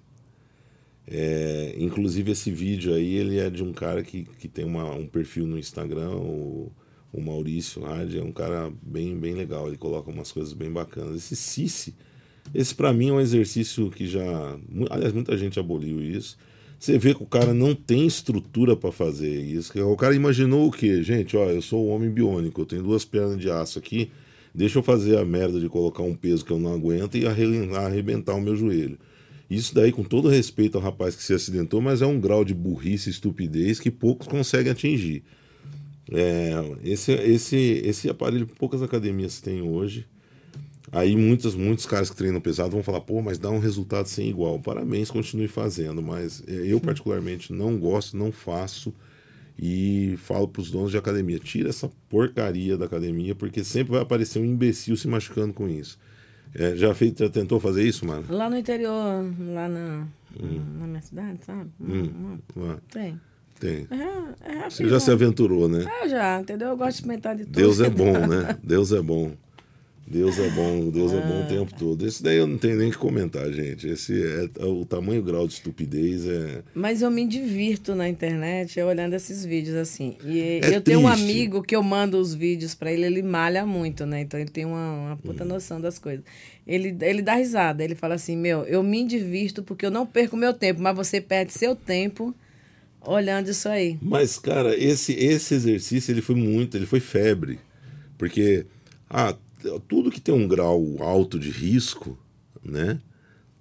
É, inclusive esse vídeo aí ele é de um cara que, que tem uma, um perfil no Instagram, o, o Maurício Hard, é um cara bem, bem legal, ele coloca umas coisas bem bacanas. Esse Cici, esse para mim é um exercício que já, aliás, muita gente aboliu isso. Você vê que o cara não tem estrutura para fazer isso. O cara imaginou o quê? Gente, ó, eu sou um homem biônico, eu tenho duas pernas de aço aqui, deixa eu fazer a merda de colocar um peso que eu não aguento e arrebentar o meu joelho. Isso daí, com todo respeito ao rapaz que se acidentou, mas é um grau de burrice e estupidez que poucos conseguem atingir. É, esse, esse, esse aparelho poucas academias têm hoje. Aí muitos, caras que treinam pesado vão falar, pô, mas dá um resultado sem igual. Parabéns, continue fazendo. Mas é, eu, particularmente, não gosto, não faço. E falo para os donos de academia: tira essa porcaria da academia, porque sempre vai aparecer um imbecil se machucando com isso. É, já, fez, já tentou fazer isso, mano? Lá no interior, lá na, hum. na minha cidade, sabe? Hum. Hum. Tem. Tem. É, é Você já se aventurou, né? Eu já, entendeu? Eu gosto de experimentar de tudo. [laughs] Deus é bom, né? Deus é bom. Deus é bom, Deus é bom o tempo todo. Esse daí eu não tenho nem que comentar, gente. Esse é, é o tamanho o grau de estupidez é. Mas eu me divirto na internet olhando esses vídeos assim. E é eu triste. tenho um amigo que eu mando os vídeos para ele, ele malha muito, né? Então ele tem uma, uma puta hum. noção das coisas. Ele, ele dá risada, ele fala assim: Meu, eu me divirto porque eu não perco meu tempo, mas você perde seu tempo olhando isso aí. Mas, cara, esse, esse exercício ele foi muito, ele foi febre. Porque, ah, tudo que tem um grau alto de risco, né,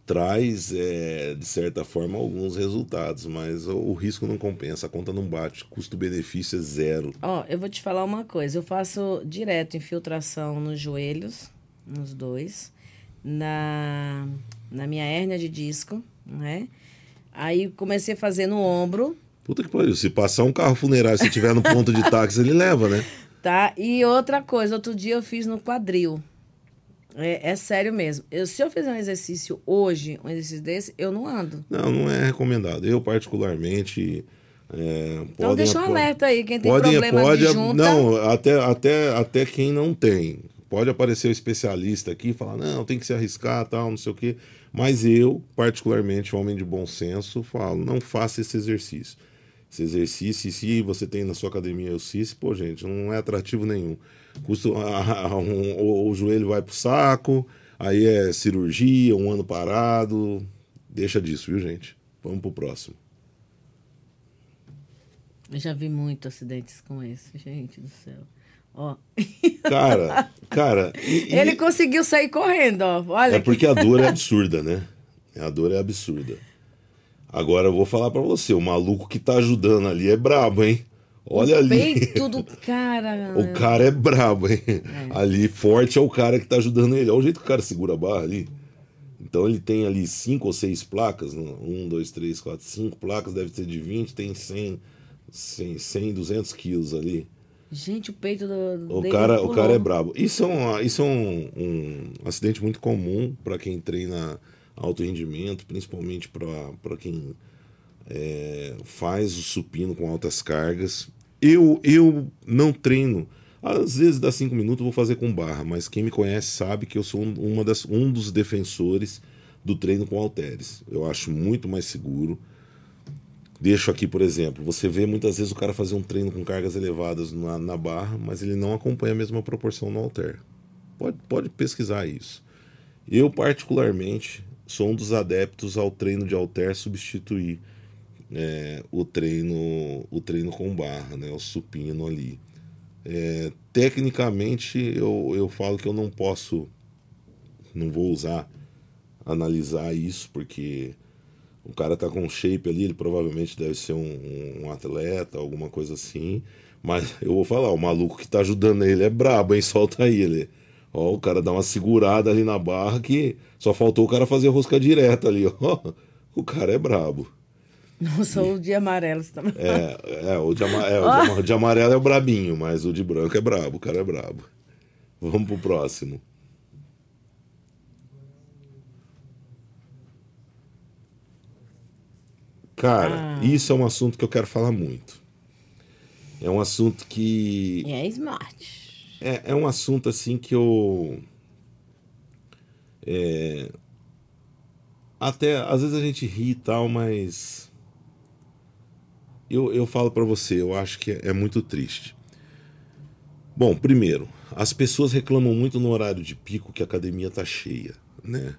traz, é, de certa forma, alguns resultados, mas o, risco não compensa, a conta não bate, custo-benefício é zero. Ó, eu vou te falar uma coisa, eu faço direto infiltração nos joelhos, nos dois, na, na minha hérnia de disco, né, aí comecei a fazer no ombro. Puta que pariu, se passar um carro funerário, se tiver no ponto de táxi, ele leva, né? [laughs] Tá? E outra coisa, outro dia eu fiz no quadril. É, é sério mesmo. Eu, se eu fizer um exercício hoje, um exercício desse, eu não ando. Não, não é recomendado. Eu, particularmente. É, então deixa um alerta aí, quem tem podem, problema pode, de junta... Não, até, até, até quem não tem. Pode aparecer o especialista aqui e falar, não, tem que se arriscar, tal, não sei o quê. Mas eu, particularmente, homem de bom senso, falo, não faça esse exercício esse exercício, e se você tem na sua academia o CIS, pô, gente, não é atrativo nenhum. Custa, a, a, um, o, o, joelho vai pro saco, aí é cirurgia, um ano parado. Deixa disso, viu, gente? Vamos pro próximo. Eu já vi muitos acidentes com esse, gente do céu. Ó. [laughs] Cara, cara. E, Ele conseguiu sair correndo, ó. Olha. É porque a [laughs] dor é absurda, né? A dor é absurda. Agora eu vou falar para você, o maluco que tá ajudando ali é brabo, hein? Olha o ali. Peito do [laughs] cara. o cara é brabo, hein? É. Ali forte é o cara que tá ajudando ele. Olha o jeito que o cara segura a barra ali. Então ele tem ali cinco ou seis placas, né? um, dois, três, quatro, cinco placas, deve ter de 20, tem 100, 100, 100 200 quilos ali. Gente, o peito do, o cara, o cara é brabo. Isso é um, isso é um, um acidente muito comum para quem treina alto rendimento, principalmente para quem é, faz o supino com altas cargas. Eu, eu não treino. Às vezes dá cinco minutos eu vou fazer com barra, mas quem me conhece sabe que eu sou uma das, um dos defensores do treino com halteres. Eu acho muito mais seguro. Deixo aqui, por exemplo, você vê muitas vezes o cara fazer um treino com cargas elevadas na, na barra, mas ele não acompanha a mesma proporção no halter. Pode, pode pesquisar isso. Eu, particularmente, sou um dos adeptos ao treino de halter substituir é, o treino o treino com barra, né, o supino ali. É, tecnicamente eu, eu falo que eu não posso, não vou usar, analisar isso, porque o cara tá com shape ali, ele provavelmente deve ser um, um atleta, alguma coisa assim. Mas eu vou falar, o maluco que tá ajudando ele é brabo, hein? [laughs] Solta aí, ele. Ó, o cara dá uma segurada ali na barra que só faltou o cara fazer rosca direta ali, ó. [laughs] O cara é brabo. Nossa, e... o de amarelo você tá É, é, o, de, ama... é o, de, o de amarelo é o brabinho, mas o de branco é brabo, o cara é brabo. Vamos pro próximo. Cara, ah. isso é um assunto que eu quero falar muito. É um assunto que. É smart. É, é um assunto assim que eu. É, até às vezes a gente ri e tal, mas eu, eu falo para você, eu acho que é, muito triste. Bom, primeiro, as pessoas reclamam muito no horário de pico que a academia tá cheia, né?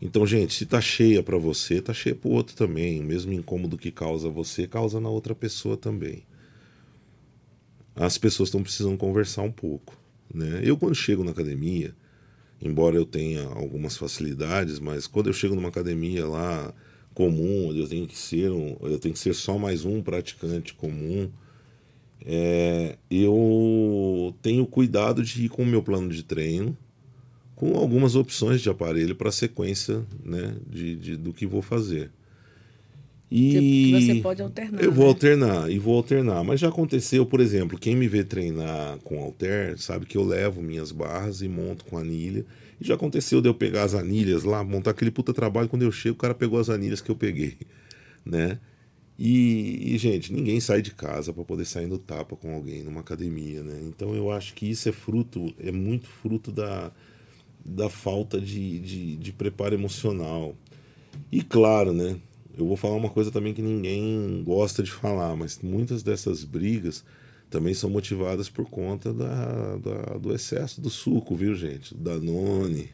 Então, gente, se tá cheia para você, tá cheia pro outro também. O mesmo incômodo que causa você, causa na outra pessoa também as pessoas estão precisando conversar um pouco. Né? Eu, quando chego na academia, embora eu tenha algumas facilidades, mas quando eu chego numa academia lá comum, eu tenho que ser um, eu tenho que ser só mais um praticante comum, é, eu tenho cuidado de ir com o meu plano de treino, com algumas opções de aparelho para sequência né, de, de, do que vou fazer. E você pode alternar. Eu vou né? alternar e vou alternar. Mas já aconteceu, por exemplo, quem me vê treinar com alter sabe que eu levo minhas barras e monto com anilha. E já aconteceu de eu pegar as anilhas lá, montar aquele puta trabalho. Quando eu chego, o cara pegou as anilhas que eu peguei, [laughs] né? E, e gente, ninguém sai de casa para poder sair no tapa com alguém numa academia, né? Então eu acho que isso é fruto, é muito fruto da, da falta de, de, de preparo emocional. E claro, né? Eu vou falar uma coisa também que ninguém gosta de falar, mas muitas dessas brigas também são motivadas por conta da, da, do excesso do suco, viu, gente? Danone,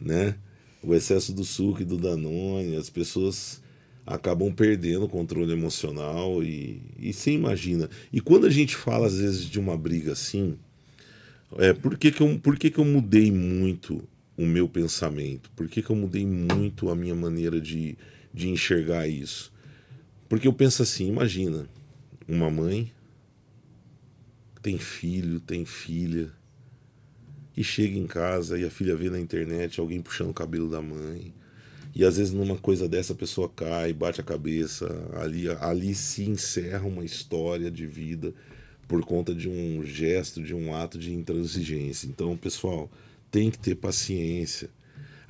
né? O excesso do suco e do Danone, as pessoas acabam perdendo o controle emocional e, e se imagina. E quando a gente fala, às vezes, de uma briga assim, é, por, que, que, eu, por que, que eu mudei muito o meu pensamento? Por que, que eu mudei muito a minha maneira de, de enxergar isso. Porque eu penso assim, imagina, uma mãe tem filho, tem filha, e chega em casa e a filha vê na internet alguém puxando o cabelo da mãe. E às vezes numa coisa dessa a pessoa cai, bate a cabeça, ali, ali se encerra uma história de vida por conta de um gesto, de um ato de intransigência. Então, pessoal, tem que ter paciência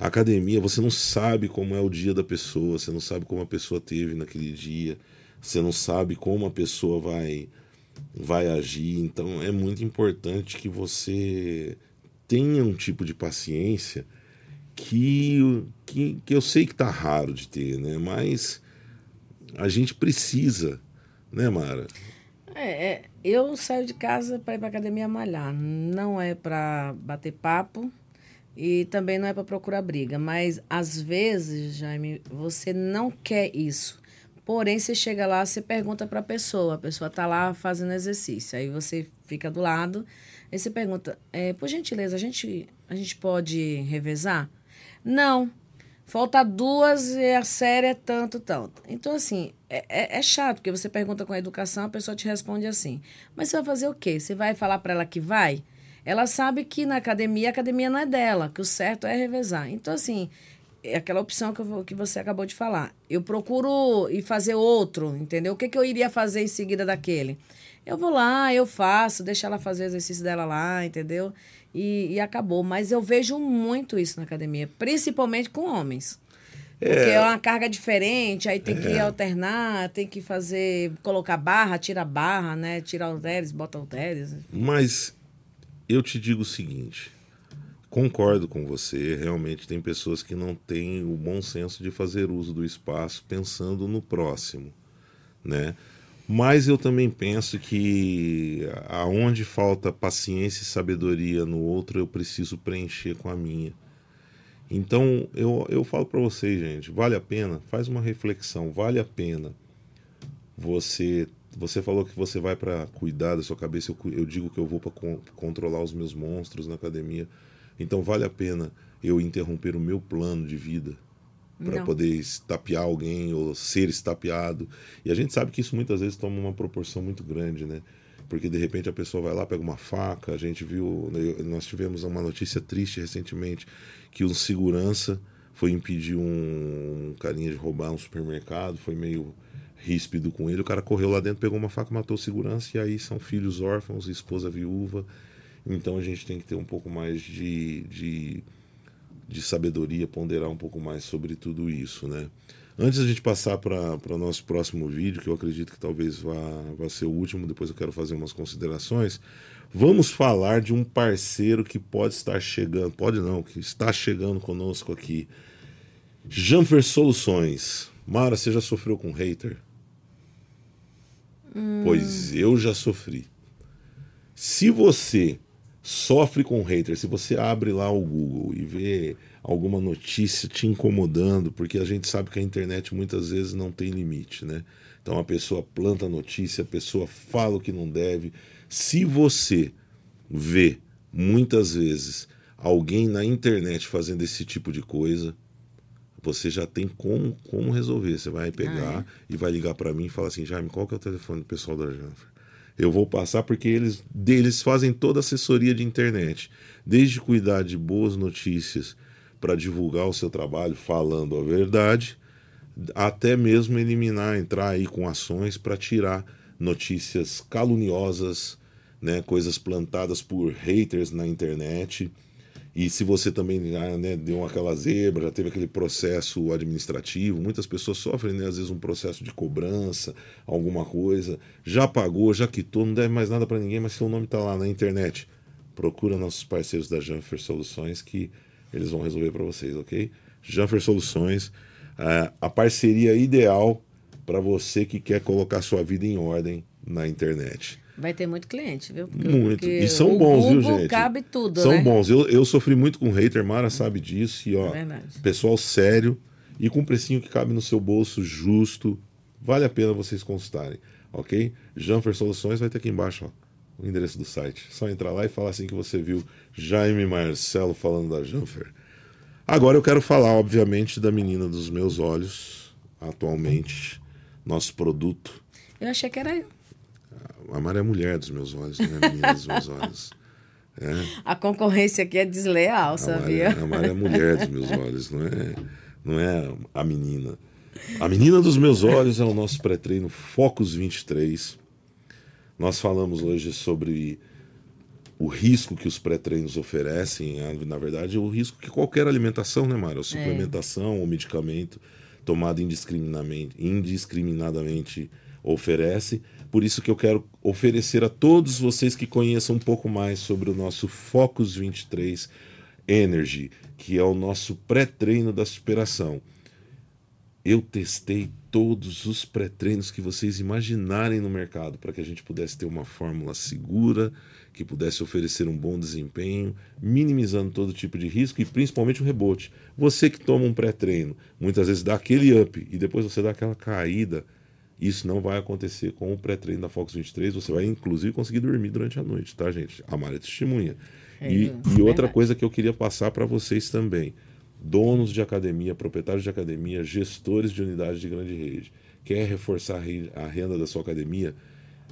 academia, você não sabe como é o dia da pessoa, você não sabe como a pessoa teve naquele dia, você não sabe como a pessoa vai vai agir. Então é muito importante que você tenha um tipo de paciência que, que, que eu sei que tá raro de ter, né? Mas a gente precisa, né, Mara? É, é eu saio de casa para ir para academia malhar, não é para bater papo e também não é para procurar briga, mas às vezes, Jaime, você não quer isso. Porém, você chega lá, você pergunta para a pessoa, a pessoa está lá fazendo exercício, aí você fica do lado, aí você pergunta, é, por gentileza, a gente, a gente pode revezar? Não, falta duas e a série é tanto, tanto. Então, assim, é, é, é, chato, porque você pergunta com a educação, a pessoa te responde assim, mas você vai fazer o quê? Você vai falar para ela que vai? Ela sabe que na academia, a academia não é dela, que o certo é revezar. Então, assim, é aquela opção que, eu, que você acabou de falar. Eu procuro ir fazer outro, entendeu? O que, que eu iria fazer em seguida daquele? Eu vou lá, eu faço, deixo ela fazer o exercício dela lá, entendeu? E, e acabou. Mas eu vejo muito isso na academia, principalmente com homens. Porque é, é uma carga diferente, aí tem que é. alternar, tem que fazer, colocar barra, tira barra, né? Tira halteres, bota halteres. Mas eu te digo o seguinte: concordo com você, realmente tem pessoas que não têm o bom senso de fazer uso do espaço pensando no próximo, né? Mas eu também penso que aonde falta paciência e sabedoria no outro, eu preciso preencher com a minha. Então eu, eu falo para vocês, gente, vale a pena? Faz uma reflexão, vale a pena você você falou que você vai para cuidar da sua cabeça. Eu, eu digo que eu vou para con controlar os meus monstros na academia. Então vale a pena eu interromper o meu plano de vida para poder estapear alguém ou ser estapeado. E a gente sabe que isso muitas vezes toma uma proporção muito grande, né? Porque de repente a pessoa vai lá, pega uma faca. A gente viu, nós tivemos uma notícia triste recentemente que um segurança foi impedir um carinha de roubar um supermercado, foi meio ríspido com ele. O cara correu lá dentro, pegou uma faca, matou o segurança, e aí são filhos órfãos, esposa viúva. Então a gente tem que ter um pouco mais de, de, de sabedoria, ponderar um pouco mais sobre tudo isso, né? Antes da gente passar para o nosso próximo vídeo, que eu acredito que talvez vá, vá ser o último, depois eu quero fazer umas considerações. Vamos falar de um parceiro que pode estar chegando, pode não, que está chegando conosco aqui. Janfer Soluções. Mara, você já sofreu com hater? Pois eu já sofri. Se você sofre com hater, se você abre lá o Google e vê alguma notícia te incomodando, porque a gente sabe que a internet muitas vezes não tem limite, né? Então a pessoa planta notícia, a pessoa fala o que não deve. Se você vê muitas vezes alguém na internet fazendo esse tipo de coisa, você já tem como, como resolver. Você vai pegar ah, é? e vai ligar para mim e falar assim, Jaime, qual que é o telefone do pessoal da Janfer? eu vou passar porque eles deles fazem toda a assessoria de internet, desde cuidar de boas notícias para divulgar o seu trabalho falando a verdade, até mesmo eliminar, entrar aí com ações para tirar notícias caluniosas, né, coisas plantadas por haters na internet. E se você também já, né, deu aquela zebra, já teve aquele processo administrativo, muitas pessoas sofrem, né, às vezes, um processo de cobrança, alguma coisa, já pagou, já quitou, não deve mais nada para ninguém, mas seu nome está lá na internet. Procura nossos parceiros da Janfer Soluções que eles vão resolver para vocês, ok? Janfer Soluções, a parceria ideal para você que quer colocar sua vida em ordem na internet. Vai ter muito cliente, viu? Porque, muito. porque e são bons, viu, Google gente? cabe tudo, São né? bons. Eu, eu sofri muito com hater, Mara sabe disso. E, ó, É verdade. pessoal sério e com um precinho que cabe no seu bolso, justo. Vale a pena vocês consultarem, ok? Janfer Soluções vai ter aqui embaixo, ó, o endereço do site. Só entrar lá e falar assim que você viu Jaime Marcelo falando da Janfer. Agora eu quero falar, obviamente, da menina dos meus olhos, atualmente, nosso produto. Eu achei que era eu. A Mara é a mulher dos meus olhos, não é a menina dos meus olhos. É. A concorrência aqui é desleal, A sabia? Mara, a Mara é a mulher dos meus olhos, não é, não é a menina. A menina dos meus olhos é o nosso pré-treino Focus 23. Nós falamos hoje sobre o risco que os pré-treinos oferecem, na verdade, o risco que qualquer alimentação, né, Mara? Suplementação ou medicamento tomado indiscriminadamente, indiscriminadamente oferece. Por isso que eu quero oferecer a todos vocês que conheçam um pouco mais sobre o nosso Focus 23 Energy, que é o nosso pré-treino da superação. Eu testei todos os pré-treinos que vocês imaginarem no mercado para que a gente pudesse ter uma fórmula segura, que pudesse oferecer um bom desempenho, minimizando todo tipo de risco e principalmente o rebote. Você que toma um pré-treino, muitas vezes dá aquele up e depois você dá aquela caída, isso não vai acontecer com o pré-treino da Fox 23. Você vai inclusive conseguir dormir durante a noite, tá, gente? A Mara é testemunha. É, E, é e outra coisa que eu queria passar para vocês também donos de academia, proprietários de academia, gestores de unidades de grande rede. Quer reforçar a re- a renda da sua academia?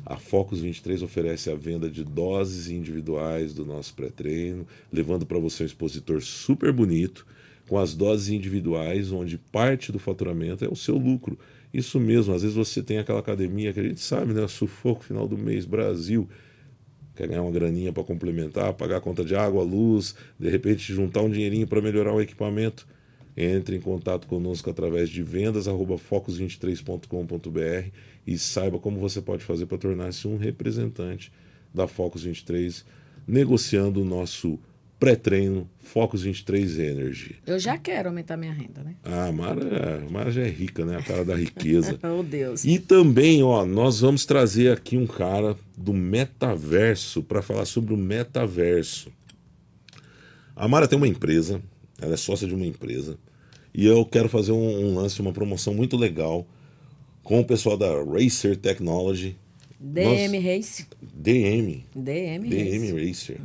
A Focus 23 oferece a venda de doses individuais do nosso pré-treino, levando para você um expositor super bonito, com as doses individuais, onde parte do faturamento é o seu lucro. Isso mesmo, às vezes você tem aquela academia que a gente sabe, né? Sufoco final do mês, Brasil quer ganhar uma graninha para complementar, pagar a conta de água, luz, de repente juntar um dinheirinho para melhorar o equipamento, entre em contato conosco através de vendas arroba focus23.com.br e saiba como você pode fazer para tornar-se um representante da Focus 23, negociando o nosso pré-treino Focus 23 Energy. Eu já quero aumentar minha renda, né? Ah, a Mara, a Mara já é rica, né? A cara da riqueza. [laughs] Oh, Deus. E também, ó, nós vamos trazer aqui um cara do metaverso para falar sobre o metaverso. A Mara tem uma empresa, ela é sócia de uma empresa, e eu quero fazer um, um lance, uma promoção muito legal com o pessoal da Racer Technology, DM Race. DM, DM, DM Race. Racer.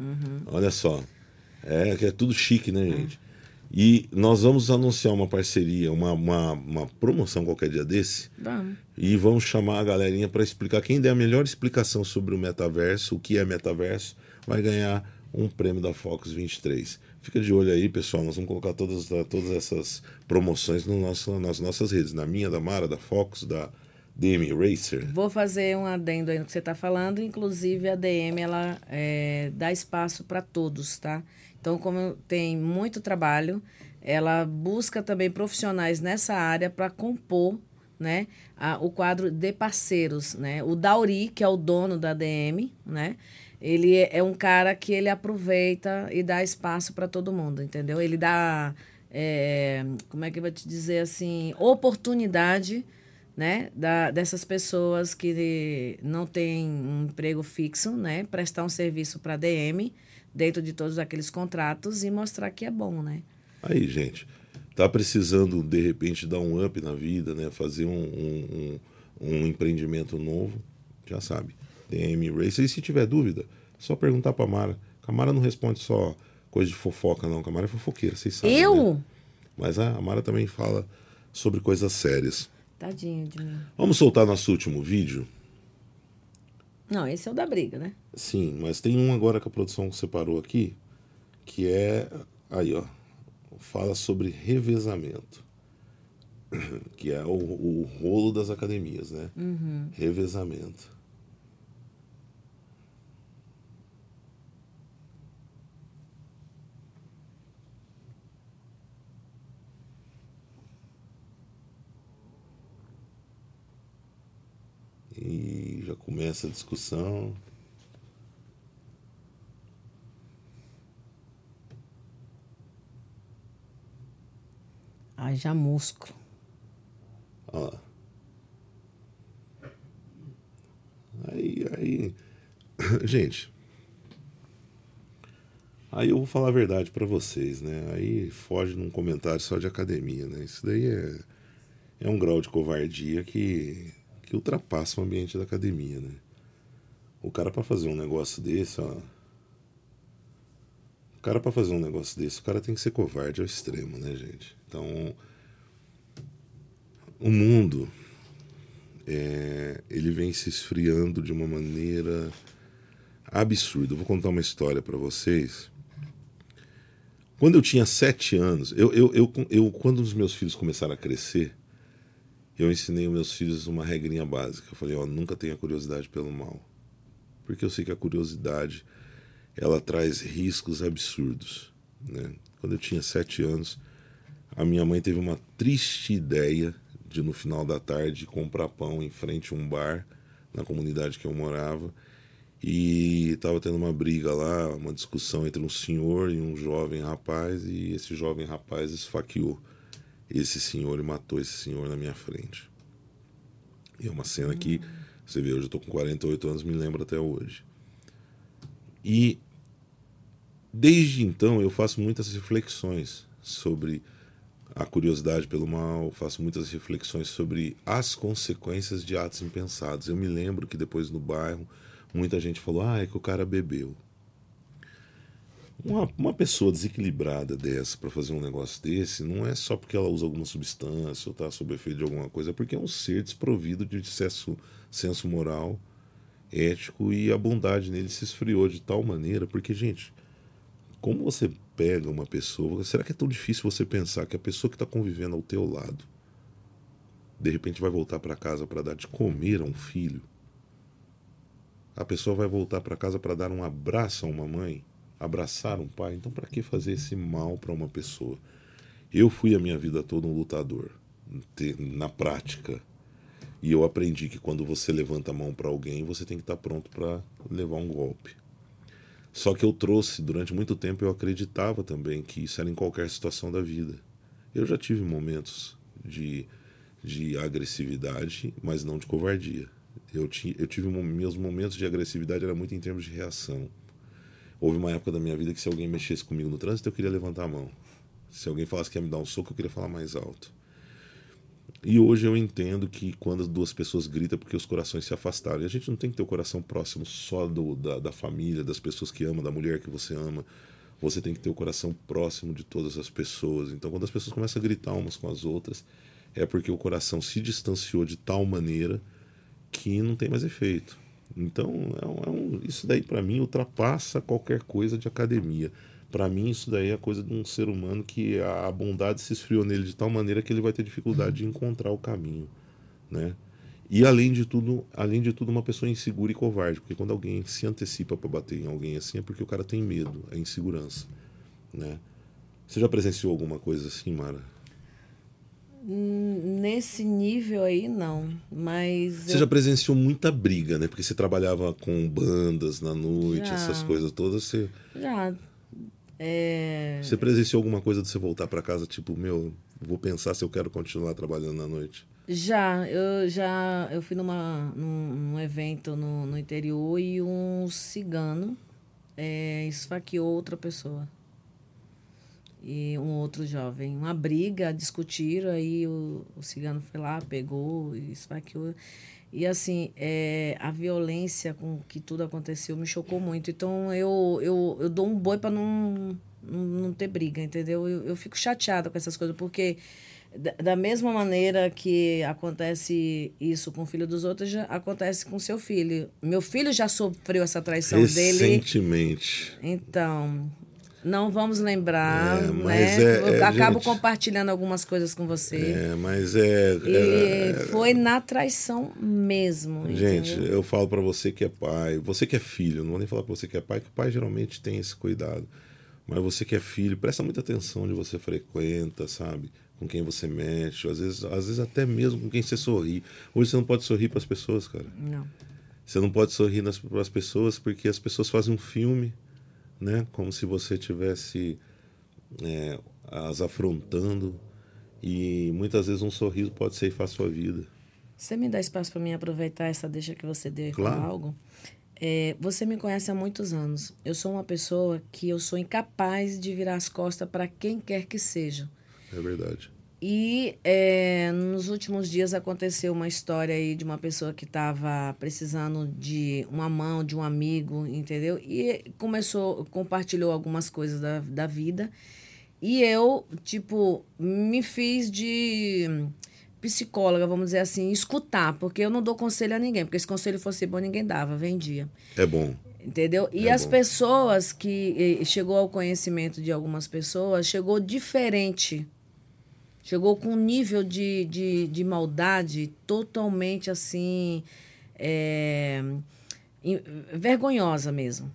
Olha só. É que é tudo chique, né, gente? E nós vamos anunciar uma parceria, uma, uma, uma promoção qualquer dia desse. Vamos. E vamos chamar a galerinha para explicar. Quem der a melhor explicação sobre o metaverso, o que é metaverso, vai ganhar um prêmio da Focus 23. Fica de olho aí, pessoal. Nós vamos colocar todas, todas essas promoções no nosso, nas nossas redes. Na minha, da Mara, da Focus, da DM Racer. Vou fazer um adendo aí no que você está falando. Inclusive, a DM ela é, dá espaço para todos, tá? Então, como tem muito trabalho, ela busca também profissionais nessa área para compor né, a- o quadro de parceiros. Né? O Dauri, que é o dono da DM, né? Ele é é um cara que ele aproveita e dá espaço para todo mundo, entendeu? Ele dá, é, como é que eu vou te dizer assim, oportunidade né, da, dessas pessoas que não têm um emprego fixo, né, prestar um serviço para a DM dentro de todos aqueles contratos e mostrar que é bom, né? Aí, gente, tá precisando de repente dar um up na vida, né? Fazer um, um, um, um empreendimento novo, já sabe. DM Racer. E se tiver dúvida, só perguntar pra Mara. A Mara não responde só coisa de fofoca, não. A Mara é fofoqueira, vocês sabem. Eu? né? Mas a Mara também fala sobre coisas sérias. Tadinho de mim. Vamos soltar nosso último vídeo? Não, esse é o da briga, né? Sim, mas tem um agora que a produção separou aqui, que é. Aí, ó. Fala sobre revezamento. [clears throat] Que é o, o rolo das academias, né? Uhum. Revezamento. E já começa a discussão. Haja músculo. Ó. Aí, aí. [coughs] Gente. Aí eu vou falar a verdade para vocês, né? Aí foge num comentário só de academia, né? Isso daí é, é um grau de covardia que, que ultrapassa o ambiente da academia, né? O cara para fazer um negócio desse, ó. O cara para fazer um negócio desse, o cara tem que ser covarde ao extremo, né, gente? Então, o mundo é, ele vem se esfriando de uma maneira absurda. Eu vou contar uma história para vocês. Quando eu tinha sete anos, eu, eu, eu, eu, quando os meus filhos começaram a crescer, eu ensinei meus filhos uma regrinha básica. Eu falei, ó, nunca tenha curiosidade pelo mal. Porque eu sei que a curiosidade, ela traz riscos absurdos. Né? Quando eu tinha sete anos, a minha mãe teve uma triste ideia de, no final da tarde, comprar pão em frente a um bar, na comunidade que eu morava, e estava tendo uma briga lá, uma discussão entre um senhor e um jovem rapaz, e esse jovem rapaz esfaqueou esse senhor matou esse senhor na minha frente. E é uma cena que, você vê, hoje eu estou com 48 anos, me lembro até hoje. E desde então eu faço muitas reflexões sobre a curiosidade pelo mal, faço muitas reflexões sobre as consequências de atos impensados. Eu me lembro que depois no bairro muita gente falou: ah, é que o cara bebeu. Uma, uma pessoa desequilibrada dessa para fazer um negócio desse não é só porque ela usa alguma substância ou está sob efeito de alguma coisa, é porque é um ser desprovido de senso, senso moral, ético e a bondade nele se esfriou de tal maneira. Porque, gente, como você pega uma pessoa, será que é tão difícil você pensar que a pessoa que está convivendo ao teu lado de repente vai voltar para casa para dar de comer a um filho? A pessoa vai voltar para casa para dar um abraço a uma mãe? Abraçar um pai. Então, para que fazer esse mal para uma pessoa? Eu fui a minha vida toda um lutador, na prática. E eu aprendi que quando você levanta a mão para alguém, você tem que estar tá pronto para levar um golpe. Só que eu trouxe, durante muito tempo, eu acreditava também que isso era em qualquer situação da vida. Eu já tive momentos de, de agressividade, mas não de covardia. Eu, ti, eu tive meus momentos de agressividade era muito em termos de reação. Houve uma época da minha vida que se alguém mexesse comigo no trânsito, eu queria levantar a mão. Se alguém falasse que ia me dar um soco, eu queria falar mais alto. E hoje eu entendo que quando as duas pessoas gritam, porque os corações se afastaram. E a gente não tem que ter o coração próximo só do, da, da família, das pessoas que ama, da mulher que você ama. Você tem que ter o coração próximo de todas as pessoas. Então, quando as pessoas começam a gritar umas com as outras, é porque o coração se distanciou de tal maneira que não tem mais efeito. Então, é um, é um, isso daí para mim ultrapassa qualquer coisa de academia. Para mim, isso daí é coisa de um ser humano que a bondade se esfriou nele de tal maneira que ele vai ter dificuldade de encontrar o caminho, né? E além de tudo, além de tudo, uma pessoa insegura e covarde, porque quando alguém se antecipa para bater em alguém assim é porque o cara tem medo, é insegurança, né? Você já presenciou alguma coisa assim, Mara? Nesse nível aí, não. Mas. Você eu... já presenciou muita briga, né? Porque você trabalhava com bandas na noite, já. essas coisas todas. Você... Já. É... Você presenciou alguma coisa de você voltar para casa, tipo, meu, vou pensar se eu quero continuar trabalhando na noite? Já, eu já eu fui numa, num, num evento no, no interior e um cigano é, esfaqueou outra pessoa e um outro jovem. Uma briga, discutiram, aí o, o cigano foi lá, pegou e esfaqueou. E assim, é, a violência com que tudo aconteceu me chocou muito. Então eu, eu, eu dou um boi para não, não, não ter briga, entendeu? Eu, eu fico chateada com essas coisas, porque Da, da mesma maneira que acontece isso com o filho dos outros, já acontece com seu filho. Meu filho já sofreu essa traição dele. Recentemente. Então, não vamos lembrar, É, né? mas é- Eu é, acabo gente. compartilhando algumas coisas com você. É, mas é. E é- foi na traição mesmo. Gente, entendeu? eu falo pra você que é pai, você que é filho, não vou nem falar pra você que é pai, que o pai geralmente tem esse cuidado. Mas você que é filho, presta muita atenção onde você frequenta, sabe? Com quem você mexe, às vezes, às vezes até mesmo com quem você sorri. Hoje você não pode sorrir para as pessoas, cara. Não. Você não pode sorrir para as pessoas porque as pessoas fazem um filme, né? Como se você tivesse é, as afrontando e muitas vezes um sorriso pode ceifar a sua vida. Você me dá espaço para mim aproveitar essa deixa que você deu Claro. falar algo? É, você me conhece há muitos anos. Eu sou uma pessoa que eu sou incapaz de virar as costas para quem quer que seja. É verdade. E é, nos últimos dias aconteceu uma história aí de uma pessoa que estava precisando de uma mão, de um amigo, entendeu? E começou, compartilhou algumas coisas da, da vida. E eu, tipo, me fiz de psicóloga, vamos dizer assim, escutar, porque eu não dou conselho a ninguém, porque se conselho fosse bom, ninguém dava, vendia. É bom. Entendeu? E É as bom. pessoas que eh, chegou ao conhecimento de algumas pessoas, chegou diferente. Chegou com um nível de, de, de maldade totalmente assim. é, vergonhosa mesmo.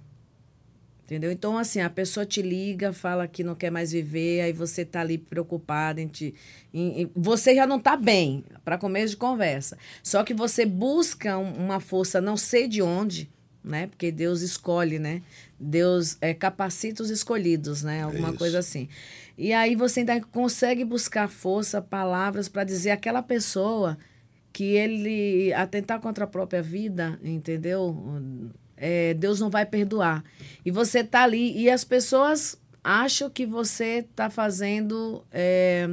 Entendeu? Então, assim, a pessoa te liga, fala que não quer mais viver, aí você tá ali preocupado em te. em- em- você já não tá bem, para começo de conversa. Só que você busca um- uma força, não sei de onde, né? Porque Deus escolhe, né? Deus é, capacita os escolhidos, né? Alguma coisa assim. E aí você ainda consegue buscar força, palavras para dizer àquela pessoa que ele atentar contra a própria vida, entendeu? É, Deus não vai perdoar. E você tá ali e as pessoas acham que você tá fazendo é,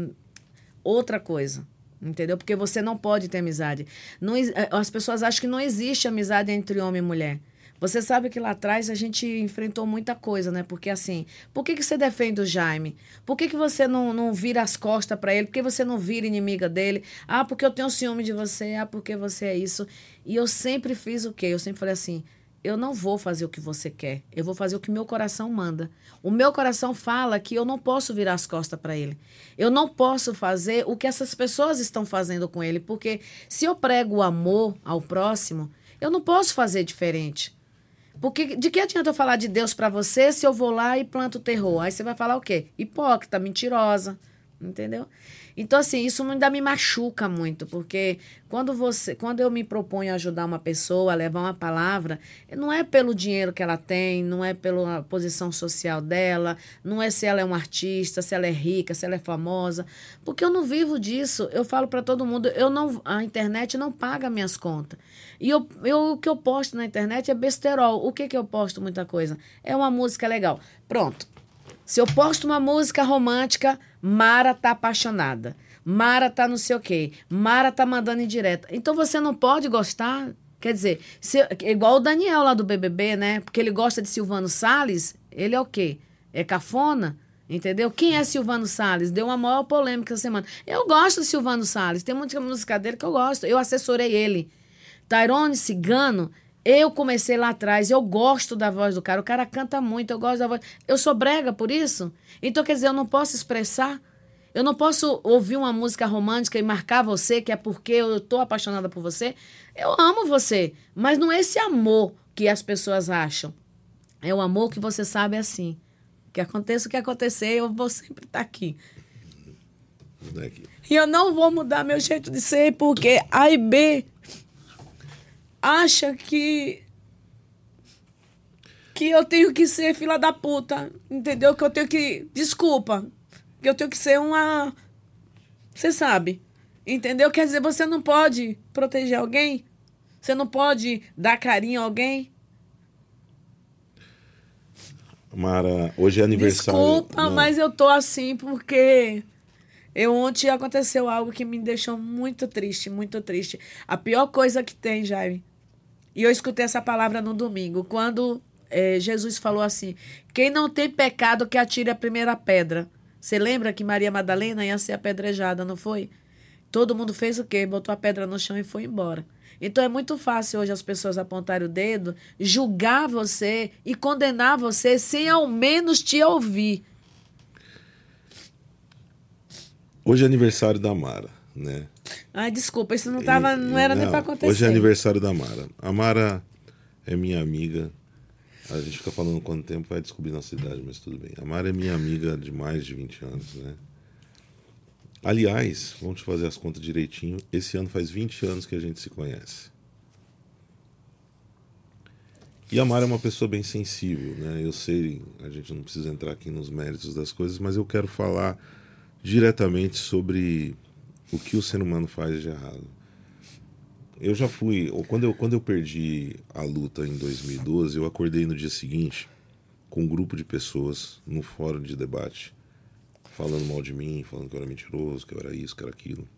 outra coisa. Entendeu? Porque você não pode ter amizade. Não, eh, as pessoas acham que não existe amizade entre homem e mulher. Você sabe que lá atrás a gente enfrentou muita coisa, né? Porque assim, por que, que você defende o Jaime? Por que, que você não, não vira as costas para ele? Por que você não vira inimiga dele? Ah, porque eu tenho ciúme de você. Ah, porque você é isso. E eu sempre fiz o quê? Eu sempre falei assim: eu não vou fazer o que você quer. Eu vou fazer o que meu coração manda. O meu coração fala que eu não posso virar as costas para ele. Eu não posso fazer o que essas pessoas estão fazendo com ele, porque se eu prego o amor ao próximo, eu não posso fazer diferente. Porque de que adianta eu falar de Deus para você se eu vou lá e planto terror? Aí você vai falar o quê? Hipócrita, mentirosa, entendeu? Então assim, isso ainda me machuca muito, porque quando você, quando eu me proponho ajudar uma pessoa, a levar uma palavra, não é pelo dinheiro que ela tem, não é pela posição social dela, não é se ela é um artista, se ela é rica, se ela é famosa, porque eu não vivo disso. Eu falo para todo mundo, eu não a internet não paga minhas contas. E eu, eu, o que eu posto na internet é besterol. O que, que eu posto? Muita coisa. É uma música legal. Pronto. Se eu posto uma música romântica, Mara tá apaixonada. Mara tá não sei o quê. Mara tá mandando indireta. Então você não pode gostar. Quer dizer, se, igual o Daniel lá do BBB, né? Porque ele gosta de Silvano Salles, ele é o quê? É cafona? Entendeu? Quem é Silvano Salles? Deu uma maior polêmica essa semana. Eu gosto de Silvano Salles. Tem muita música dele que eu gosto. Eu assessorei ele. Tyrone Cigano, eu comecei lá atrás, eu gosto da voz do cara, o cara canta muito, eu gosto da voz. Eu sou brega por isso? Então, quer dizer, eu não posso expressar? Eu não posso ouvir uma música romântica e marcar você, que é porque eu tô apaixonada por você? Eu amo você, mas não é esse amor que as pessoas acham. É o amor que você sabe assim. Que aconteça o que acontecer, eu vou sempre estar aqui. Daqui. E eu não vou mudar meu jeito de ser porque A e B acha que que eu tenho que ser fila da puta, entendeu? Que eu tenho que, desculpa, que eu tenho que ser uma você sabe, entendeu? Quer dizer, você não pode proteger alguém? Você não pode dar carinho a alguém? Mara, hoje é aniversário. Desculpa, Não, mas eu tô assim porque eu ontem aconteceu algo que me deixou muito triste, muito triste. A pior coisa que tem, Jaime. E eu escutei essa palavra no domingo, quando eh, Jesus falou assim: quem não tem pecado que atire a primeira pedra. Você lembra que Maria Madalena ia ser apedrejada, não foi? Todo mundo fez o quê? Botou a pedra no chão e foi embora. Então é muito fácil hoje as pessoas apontarem o dedo, julgar você e condenar você sem ao menos te ouvir. Hoje é aniversário da Mara, né? Ai, desculpa, isso não, tava, não era não, nem para acontecer. Hoje é aniversário da Mara. A Mara é minha amiga. A gente fica falando quanto tempo vai descobrir nossa idade, mas tudo bem. A Mara é minha amiga de mais de 20 anos, né? Aliás, vamos fazer as contas direitinho. Esse ano faz 20 anos que a gente se conhece. E a Mara é uma pessoa bem sensível, né? Eu sei, a gente não precisa entrar aqui nos méritos das coisas, mas eu quero falar diretamente sobre o que o ser humano faz de errado. Eu já fui, quando eu, quando eu perdi a luta em 2012, eu acordei no dia seguinte com um grupo de pessoas no fórum de debate falando mal de mim, falando que eu era mentiroso, que eu era isso, que era aquilo.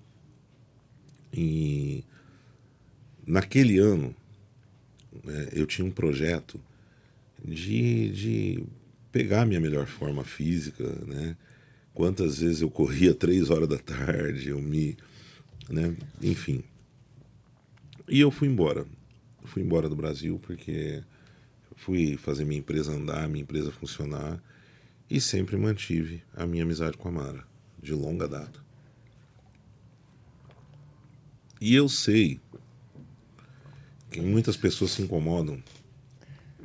E naquele ano é, eu tinha um projeto de, de pegar minha melhor forma física, né? Quantas vezes eu corria três horas da tarde, eu me, né? Enfim. E eu fui embora. Fui embora do Brasil porque fui fazer minha empresa andar, minha empresa funcionar e sempre mantive a minha amizade com a Mara, de longa data. E eu sei que muitas pessoas se incomodam.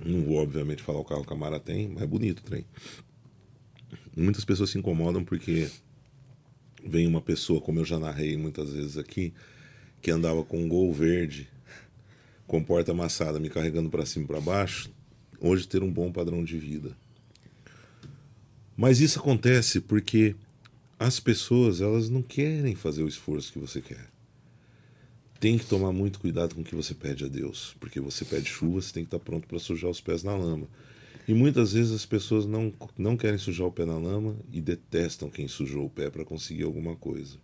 Não vou, obviamente, falar o carro que a Mara tem, mas é bonito o trem. Muitas pessoas se incomodam porque vem uma pessoa, como eu já narrei muitas vezes aqui, que andava com um gol verde, com porta amassada, me carregando para cima e para baixo, hoje ter um bom padrão de vida. Mas isso acontece porque as pessoas elas não querem fazer o esforço que você quer. Tem que tomar muito cuidado com o que você pede a Deus, porque você pede chuva, você tem que estar pronto para sujar os pés na lama. E muitas vezes as pessoas não, não querem sujar o pé na lama e detestam quem sujou o pé para conseguir alguma coisa.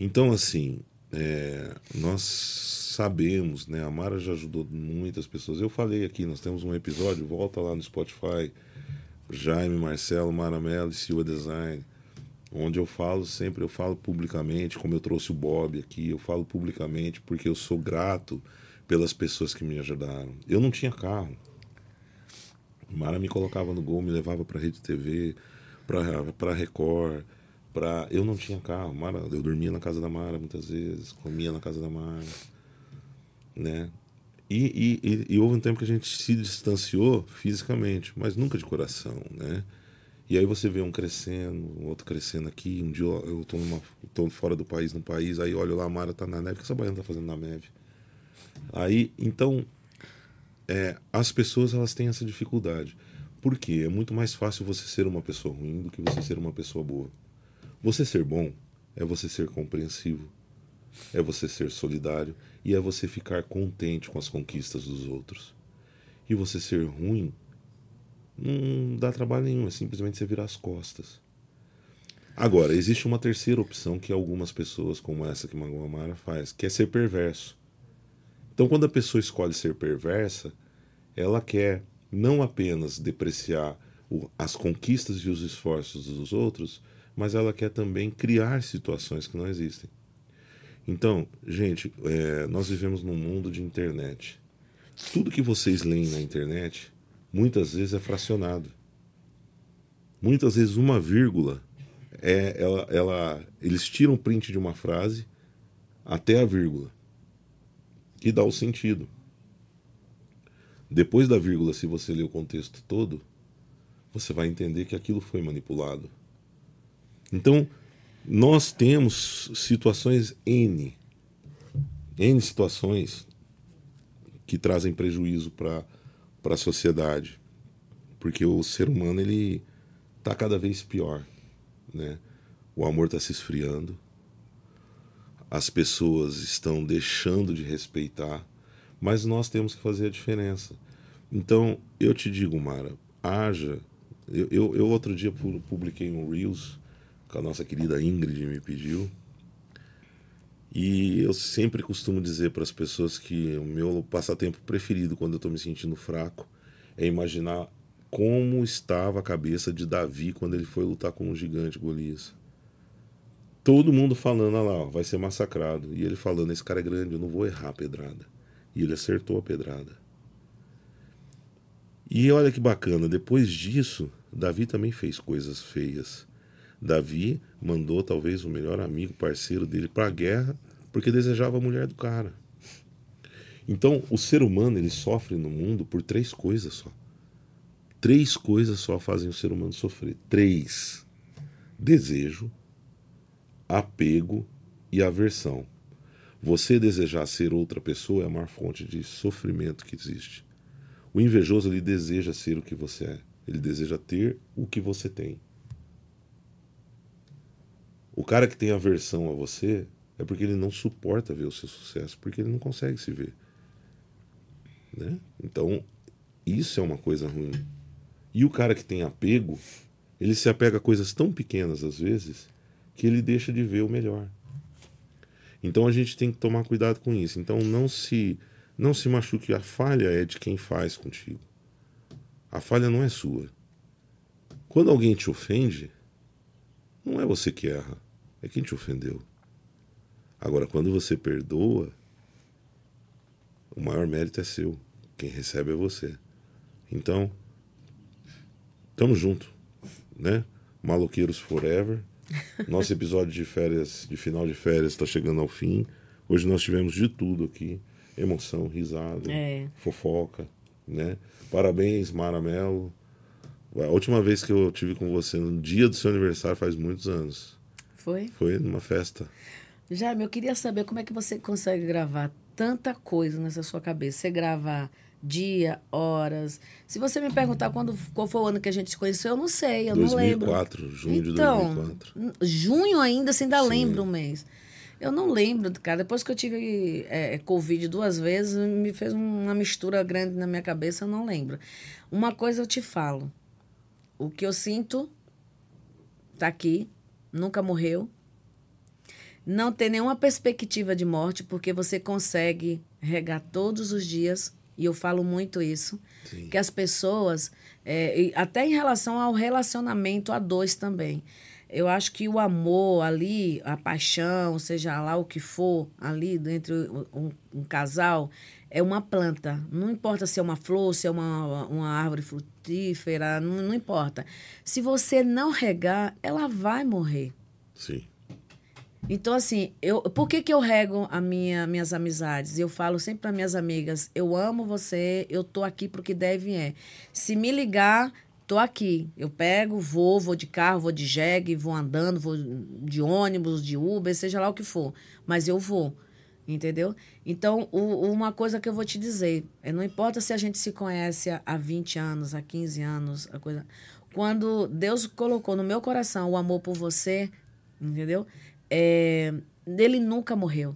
Então, assim, é, nós sabemos, né? A Mara já ajudou muitas pessoas. Eu falei aqui, nós temos um episódio, volta lá no Spotify, Jaime, Marcelo, Maramelo e Silva Design, onde eu falo sempre, eu falo publicamente, como eu trouxe o Bob aqui, eu falo publicamente porque eu sou grato pelas pessoas que me ajudaram. Eu não tinha carro. Mara me colocava no gol, me levava para Rede TV, para Record, para eu não tinha carro. Mara, eu dormia na casa da Mara muitas vezes, comia na casa da Mara, né? E, e, e, houve um tempo que a gente se distanciou fisicamente, mas nunca de coração, né? E aí você vê um crescendo, outro crescendo aqui. Um dia eu estou numa, tô fora do país, no país, aí olho lá, a Mara tá na neve. O que essa baiana tá fazendo na neve? Aí, então, é, as pessoas elas têm essa dificuldade. Por quê? É muito mais fácil você ser uma pessoa ruim do que você ser uma pessoa boa. Você ser bom é você ser compreensivo, é você ser solidário e é você ficar contente com as conquistas dos outros. E você ser ruim não dá trabalho nenhum, é simplesmente você virar as costas. Agora, existe uma terceira opção que algumas pessoas, como essa que Magoa Mara faz, que é ser perverso. Então, quando a pessoa escolhe ser perversa, ela quer não apenas depreciar as conquistas e os esforços dos outros, mas ela quer também criar situações que não existem. Então, gente, é, nós vivemos num mundo de internet. Tudo que vocês leem na internet, muitas vezes é fracionado. Muitas vezes uma vírgula é ela, ela eles tiram print de uma frase até a vírgula e dá o sentido. Depois da vírgula, se você ler o contexto todo, você vai entender que aquilo foi manipulado. Então, nós temos situações N, N situações que trazem prejuízo para a sociedade, porque o ser humano ele está cada vez pior, né? O amor está se esfriando, as pessoas estão deixando de respeitar, mas nós temos que fazer a diferença. Então, eu te digo, Mara, haja. Eu, eu, eu outro dia publiquei um Reels que a nossa querida Ingrid me pediu. E eu sempre costumo dizer para as pessoas que o meu passatempo preferido quando eu estou me sentindo fraco é imaginar como estava a cabeça de Davi quando ele foi lutar com o gigante Golias. Todo mundo falando, ah lá, ó, vai ser massacrado. E ele falando, esse cara é grande, eu não vou errar a pedrada. E ele acertou a pedrada. E olha que bacana, depois disso, Davi também fez coisas feias. Davi mandou talvez o melhor amigo, parceiro dele para a guerra, porque desejava a mulher do cara. Então, o ser humano ele sofre no mundo por três coisas só. Três coisas só fazem o ser humano sofrer. Três: desejo, apego e aversão. Você desejar ser outra pessoa é a maior fonte de sofrimento que existe. O invejoso ele deseja ser o que você é. Ele deseja ter o que você tem. O cara que tem aversão a você é porque ele não suporta ver o seu sucesso, porque ele não consegue se ver. Né? Então, isso é uma coisa ruim. E o cara que tem apego, ele se apega a coisas tão pequenas às vezes que ele deixa de ver o melhor. Então a gente tem que tomar cuidado com isso. Então não se não se machuque, a falha é de quem faz contigo. A falha não é sua. Quando alguém te ofende, não é você que erra, é quem te ofendeu. Agora, quando você perdoa, o maior mérito é seu. Quem recebe é você. Então, tamo junto, né? Maloqueiros Forever. Nosso episódio de férias, de final de férias, está chegando ao fim. Hoje nós tivemos de tudo aqui: emoção, risada, é. fofoca, né? Parabéns, Mara Mello. A última vez que eu tive com você no dia do seu aniversário faz muitos anos. Foi? Foi numa festa. Jaime, eu queria saber como é que você consegue gravar tanta coisa nessa sua cabeça. Você grava dia, horas. Se você me perguntar quando, qual foi o ano que a gente se conheceu, eu não sei, eu 2004, não lembro. junho então, de 2004. Junho ainda, você ainda Sim. lembra um mês. Eu não lembro, cara. Depois que eu tive é, Covid duas vezes, me fez uma mistura grande na minha cabeça, eu não lembro. Uma coisa eu te falo. O que eu sinto tá aqui, nunca morreu. Não tem nenhuma perspectiva de morte, porque você consegue regar todos os dias e eu falo muito isso, Sim. que as pessoas, é, até em relação ao relacionamento a dois também, eu acho que o amor ali, a paixão, seja lá o que for ali entre um, um casal, é uma planta. Não importa se é uma flor, se é uma, uma árvore frutífera, não, não importa. Se você não regar, ela vai morrer. Sim. Então, assim, eu, por que, que eu rego a minha, minhas amizades? Eu falo sempre para minhas amigas: eu amo você, eu tô aqui pro que deve é. Se me ligar, tô aqui. Eu pego, vou, vou de carro, vou de jegue, vou andando, vou de ônibus, de Uber, seja lá o que for. Mas eu vou. Entendeu? Então, o, uma coisa que eu vou te dizer, é, não importa se a gente se conhece há 20 anos, há 15 anos, a coisa. Quando Deus colocou no meu coração o amor por você, entendeu? É, ele nunca morreu.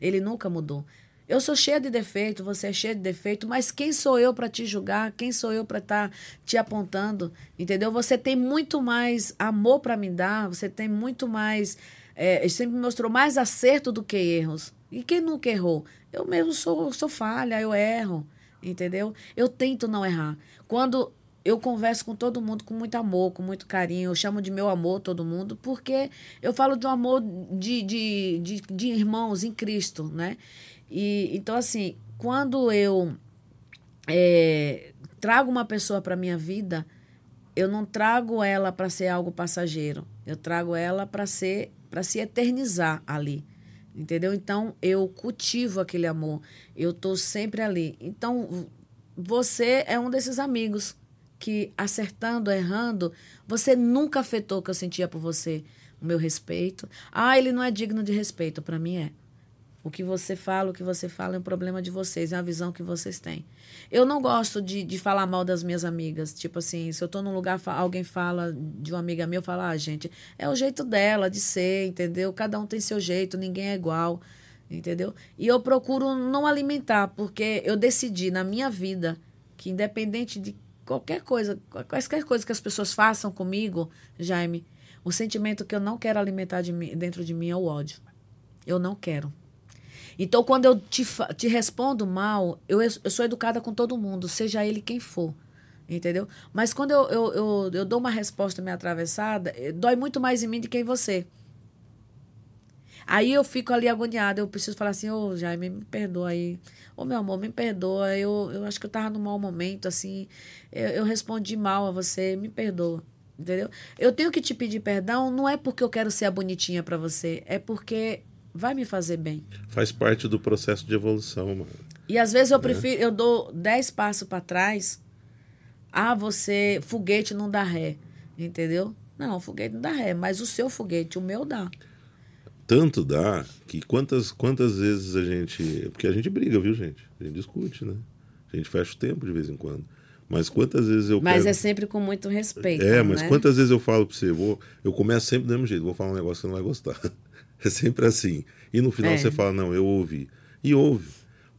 Ele nunca mudou. Eu sou cheia de defeito, você é cheia de defeito, mas quem sou eu para te julgar? Quem sou eu para estar tá te apontando? Entendeu? Você tem muito mais amor para me dar, você tem muito mais. É, sempre mostrou mais acerto do que erros. E quem nunca errou? Eu mesmo sou, sou falha, eu erro. Entendeu? Eu tento não errar. Quando eu converso com todo mundo com muito amor, com muito carinho. Eu chamo de meu amor todo mundo, porque eu falo de um amor de, de, de, de irmãos em Cristo, né? E, então, assim, quando eu é, trago uma pessoa para minha vida, eu não trago ela para ser algo passageiro. Eu trago ela para ser para se eternizar ali. Entendeu? Então, eu cultivo aquele amor. Eu tô sempre ali. Então, você é um desses amigos que acertando, errando, você nunca afetou o que eu sentia por você, o meu respeito. Ah, ele não é digno de respeito, para mim é. O que você fala, o que você fala é um problema de vocês, é a visão que vocês têm. Eu não gosto de, de falar mal das minhas amigas. Tipo assim, se eu tô num lugar, alguém fala de uma amiga minha, eu falo, ah, gente, é o jeito dela de ser, entendeu? Cada um tem seu jeito, ninguém é igual, entendeu? E eu procuro não alimentar, porque eu decidi na minha vida que, independente de qualquer coisa, quaisquer coisa que as pessoas façam comigo, Jaime, o sentimento que eu não quero alimentar de mim, dentro de mim é o ódio. Eu não quero. Então, quando eu te, te respondo mal, eu, eu sou educada com todo mundo, seja ele quem for. Entendeu? Mas quando eu, eu, eu, eu dou uma resposta meio atravessada, eh, dói muito mais em mim do que em você. Aí eu fico ali agoniada, eu preciso falar assim, ô oh, Jaime, me perdoa aí. Ô oh, meu amor, me perdoa. Eu, eu acho que eu tava num mau momento, assim. Eu, eu respondi mal a você, me perdoa. Entendeu? Eu tenho que te pedir perdão, não é porque eu quero ser a bonitinha para você, é porque vai me fazer bem. Faz parte do processo de evolução, mano. E às vezes eu é. prefiro, eu dou dez passos para trás. Ah, você, foguete não dá ré, entendeu? Não, foguete não dá ré, mas o seu foguete, o meu dá. Tanto dá que quantas, quantas vezes a gente. Porque a gente briga, viu, gente? A gente discute, né? A gente fecha o tempo de vez em quando. Mas quantas vezes eu. Mas pego... é sempre com muito respeito. É, mas né? quantas vezes eu falo pra você, vou, eu começo sempre do mesmo jeito, vou falar um negócio que você não vai gostar. [laughs] É sempre assim. E no final é. você fala, não, eu ouvi. E ouve.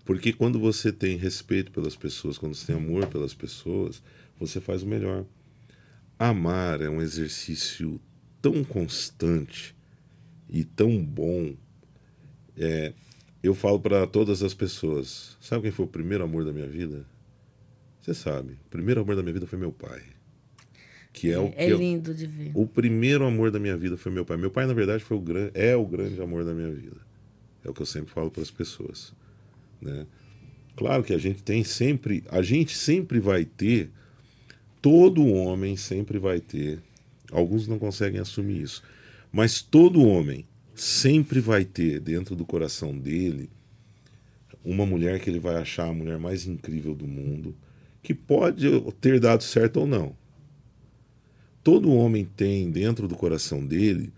Porque quando você tem respeito pelas pessoas, quando você tem amor pelas pessoas, você faz o melhor. Amar é um exercício tão constante e tão bom. É, eu falo para todas as pessoas: sabe quem foi o primeiro amor da minha vida? Você sabe, o primeiro amor da minha vida foi meu pai. Que é, é o que é lindo de ver. O primeiro amor da minha vida foi meu pai. Meu pai, na verdade, foi o grande, é o grande amor da minha vida. É o que eu sempre falo para as pessoas, né? Claro que a gente tem sempre, a gente sempre vai ter, todo homem sempre vai ter. Alguns não conseguem assumir isso, mas todo homem sempre vai ter dentro do coração dele uma mulher que ele vai achar a mulher mais incrível do mundo, que pode ter dado certo ou não. Todo homem tem dentro do coração dele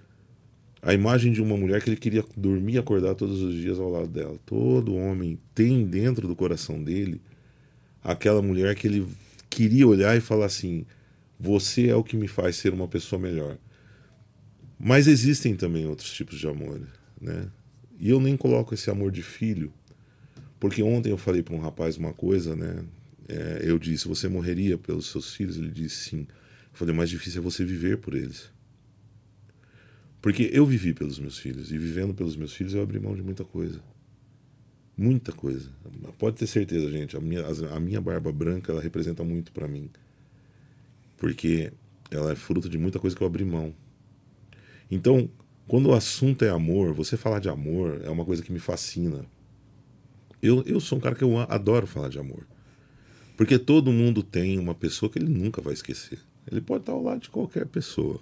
a imagem de uma mulher que ele queria dormir e acordar todos os dias ao lado dela. Todo homem tem dentro do coração dele aquela mulher que ele queria olhar e falar assim: você é o que me faz ser uma pessoa melhor. Mas existem também outros tipos de amor, né? E eu nem coloco esse amor de filho, porque ontem eu falei para um rapaz uma coisa, né? É, eu disse: Você morreria pelos seus filhos? Ele disse sim. Eu falei: Mais difícil é você viver por eles. Porque eu vivi pelos meus filhos, e vivendo pelos meus filhos eu abri mão de muita coisa. Muita coisa. Pode ter certeza, gente. A minha, a minha barba branca ela representa muito para mim. Porque ela é fruto de muita coisa que eu abri mão. Então, quando o assunto é amor, você falar de amor é uma coisa que me fascina. Eu, eu sou um cara que eu adoro falar de amor. Porque todo mundo tem uma pessoa que ele nunca vai esquecer. Ele pode estar ao lado de qualquer pessoa.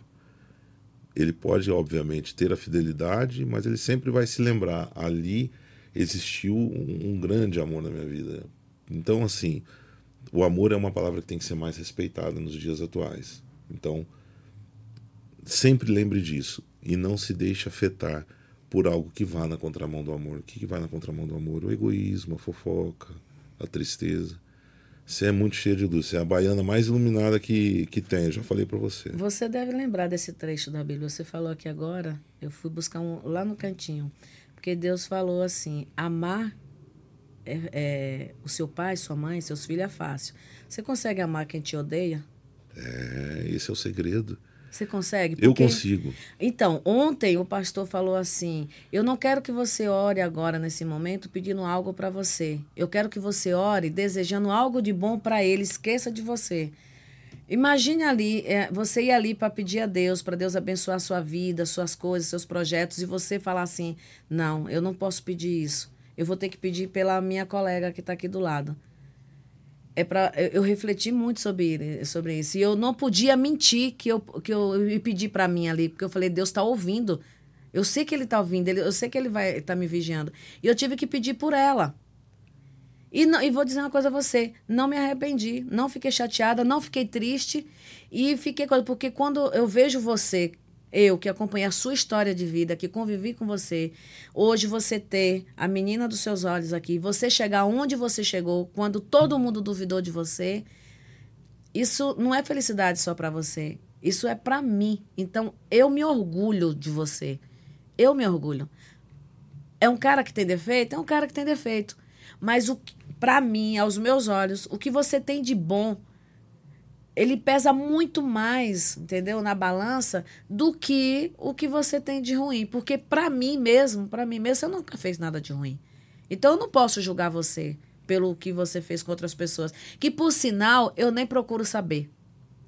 Ele pode, obviamente, ter a fidelidade, mas ele sempre vai se lembrar. Ali existiu um, um grande amor na minha vida. Então, assim, o amor é uma palavra que tem que ser mais respeitada nos dias atuais. Então, sempre lembre disso e não se deixe afetar por algo que vá na contramão do amor. O que, que vai na contramão do amor? O egoísmo, a fofoca, a tristeza. Você é muito cheia de luz. Você é a baiana mais iluminada que, que tem. Eu já falei para você. Você deve lembrar desse trecho da Bíblia. Você falou aqui agora. Eu fui buscar um lá no cantinho. Porque Deus falou assim: amar é, é, o seu pai, sua mãe, seus filhos é fácil. Você consegue amar quem te odeia? É, esse é o segredo. Você consegue? Porque... Eu consigo. Então, ontem o pastor falou assim: Eu não quero que você ore agora nesse momento pedindo algo para você. Eu quero que você ore desejando algo de bom para ele. Esqueça de você. Imagine ali, é, você ir ali para pedir a Deus, para Deus abençoar sua vida, suas coisas, seus projetos, e você falar assim: Não, eu não posso pedir isso. Eu vou ter que pedir pela minha colega que está aqui do lado é para eu refleti muito sobre, sobre isso. E eu não podia mentir que eu, que eu, eu pedi para mim ali, porque eu falei, Deus está ouvindo. Eu sei que ele está ouvindo, ele, eu sei que ele vai estar tá me vigiando. E eu tive que pedir por ela. E, não, e vou dizer uma coisa a você, não me arrependi, não fiquei chateada, não fiquei triste e fiquei porque quando eu vejo você eu que acompanhei a sua história de vida, que convivi com você, hoje você ter a menina dos seus olhos aqui, você chegar onde você chegou, quando todo mundo duvidou de você, isso não é felicidade só para você. Isso é para mim. Então, eu me orgulho de você. Eu me orgulho. É um cara que tem defeito? É um cara que tem defeito. Mas para mim, aos meus olhos, o que você tem de bom ele pesa muito mais, entendeu, na balança do que o que você tem de ruim, porque para mim mesmo, para mim mesmo, você nunca fez nada de ruim. Então eu não posso julgar você pelo que você fez com outras pessoas. Que, por sinal, eu nem procuro saber.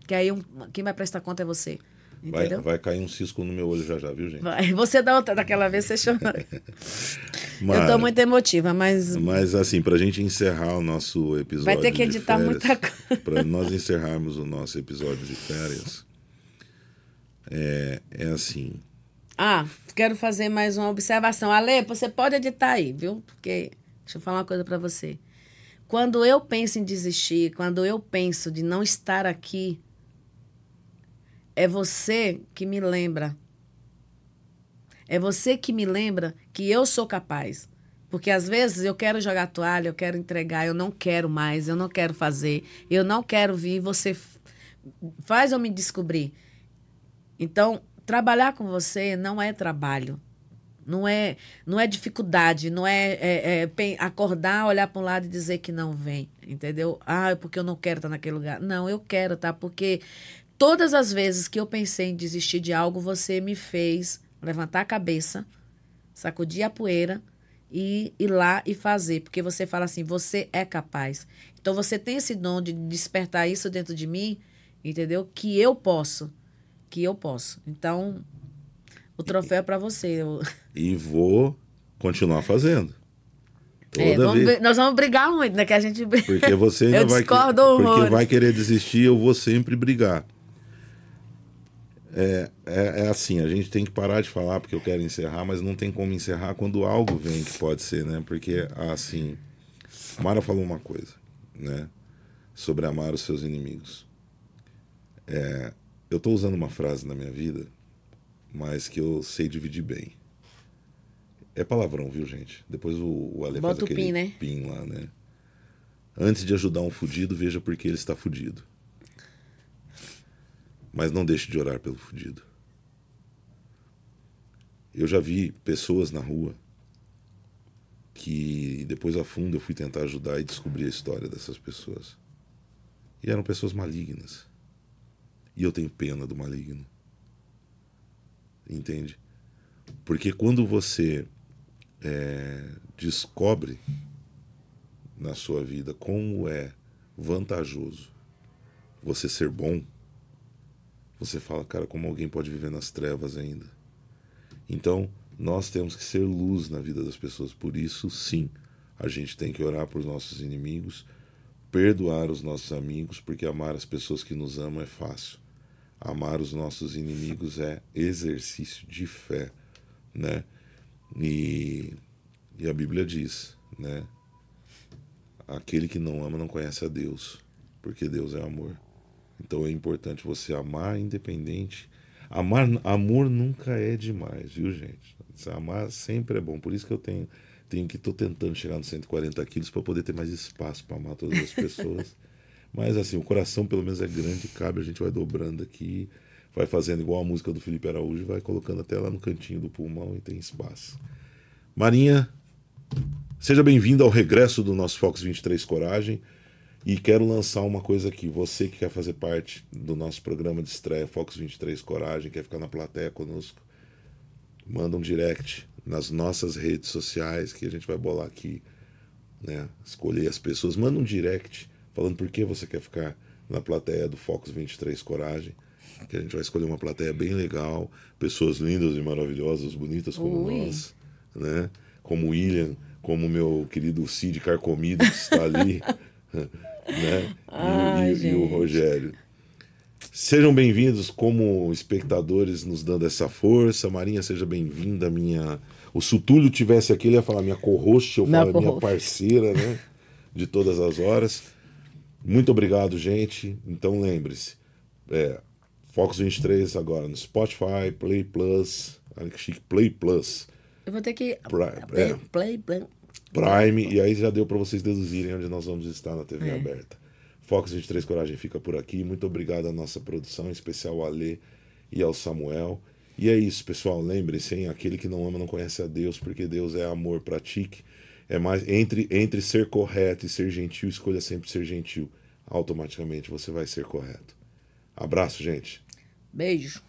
Que aí um, quem vai prestar conta é você. Vai, vai, cair um cisco no meu olho já já, viu, gente? Vai. [laughs] Você dá outra, daquela vez você chorou. [laughs] eu tô muito emotiva, mas. Mas assim, pra gente encerrar o nosso episódio. Vai ter que editar férias, muita coisa. Pra nós encerrarmos o nosso episódio de férias. É, é assim. Ah, quero fazer mais uma observação. Ale, você pode editar aí, viu? Porque. Deixa eu falar uma coisa para você. Quando eu penso em desistir, quando eu penso de não estar aqui, é você que me lembra. É você que me lembra que eu sou capaz. Porque às vezes eu quero jogar toalha, eu quero entregar, eu não quero mais, eu não quero fazer, eu não quero vir, você faz eu me descobrir. Então, trabalhar com você não é trabalho. Não é, não é dificuldade, não é, é, é acordar, olhar para um lado e dizer que não vem, entendeu? Ah, é porque eu não quero estar naquele lugar. Não, eu quero, tá? Porque todas as vezes que eu pensei em desistir de algo, você me fez levantar a cabeça, sacudir a poeira e ir lá e fazer. Porque você fala assim, você é capaz. Então você tem esse dom de despertar isso dentro de mim, entendeu? Que eu posso. Que eu posso. Então, o troféu é para você. Eu... E vou continuar fazendo. É, vamos, nós vamos brigar muito, né? Que a gente Porque você [laughs] ainda eu vai discordo que... Porque vai querer desistir, eu vou sempre brigar. É, é, é, assim, a gente tem que parar de falar porque eu quero encerrar, mas não tem como encerrar quando algo vem que pode ser, né? Porque, assim, Mara falou uma coisa, né? Sobre amar os seus inimigos. É, eu estou usando uma frase na minha vida mas que eu sei dividir bem. É palavrão, viu, gente? Depois o, o Ale Bota faz aquele pin, né? pin lá, né? Antes de ajudar um fudido, veja por que ele está fudido. Mas não deixe de orar pelo fudido. Eu já vi pessoas na rua que depois a fundo eu fui tentar ajudar e descobrir a história dessas pessoas. E eram pessoas malignas. E eu tenho pena do maligno entende? Porque quando você é, descobre na sua vida como é vantajoso você ser bom, você fala, cara, como alguém pode viver nas trevas ainda? Então, nós temos que ser luz na vida das pessoas. Por isso, sim, a gente tem que orar por nossos inimigos, perdoar os nossos amigos, porque amar as pessoas que nos amam é fácil. Amar os nossos inimigos é exercício de fé, né? E, e a Bíblia diz, né? Aquele que não ama não conhece a Deus, porque Deus é amor. Então é importante você amar independente. Amar, amor nunca é demais, viu, gente? Amar sempre é bom. Por isso que eu tenho, tenho que estou tentando chegar nos 140 quilos para poder ter mais espaço para amar todas as pessoas. [laughs] Mas assim, o coração pelo menos é grande, cabe, a gente vai dobrando aqui, vai fazendo igual a música do Felipe Araújo, vai colocando até lá no cantinho do pulmão e tem espaço. Marinha, seja bem-vinda ao regresso do nosso Fox 23 Coragem. E quero lançar uma coisa aqui. Você que quer fazer parte do nosso programa de estreia Fox 23 Coragem, quer ficar na plateia conosco, manda um direct nas nossas redes sociais que a gente vai bolar aqui, né? Escolher as pessoas, manda um direct falando por que você quer ficar na plateia do Focus 23 Coragem. Que a gente vai escolher uma plateia bem legal, pessoas lindas e maravilhosas, bonitas como Ui. nós, né? Como o William, como o meu querido Cid Carcomido, que está ali, [laughs] né? Ai, e, e, e o Rogério. Sejam bem-vindos como espectadores, nos dando essa força. Marinha, seja bem-vinda, minha. O Sutúlio tivesse aqui, ele ia falar minha co-host, eu falo minha parceira, né? De todas as horas. Muito obrigado, gente. Então lembre-se, é, Fox 23 agora no Spotify, Play Plus, olha que chique, Play Plus. Eu vou ter que. Prime, play, é, play, play. Prime, e aí já deu para vocês deduzirem onde nós vamos estar na TV é. aberta. Fox 23 Coragem fica por aqui. Muito obrigado à nossa produção, em especial ao Alê e ao Samuel. E é isso, pessoal. Lembre-se, aquele que não ama não conhece a Deus, porque Deus é amor. Pratique é mais entre, entre ser correto e ser gentil, escolha sempre ser gentil. Automaticamente você vai ser correto. Abraço, gente. Beijo.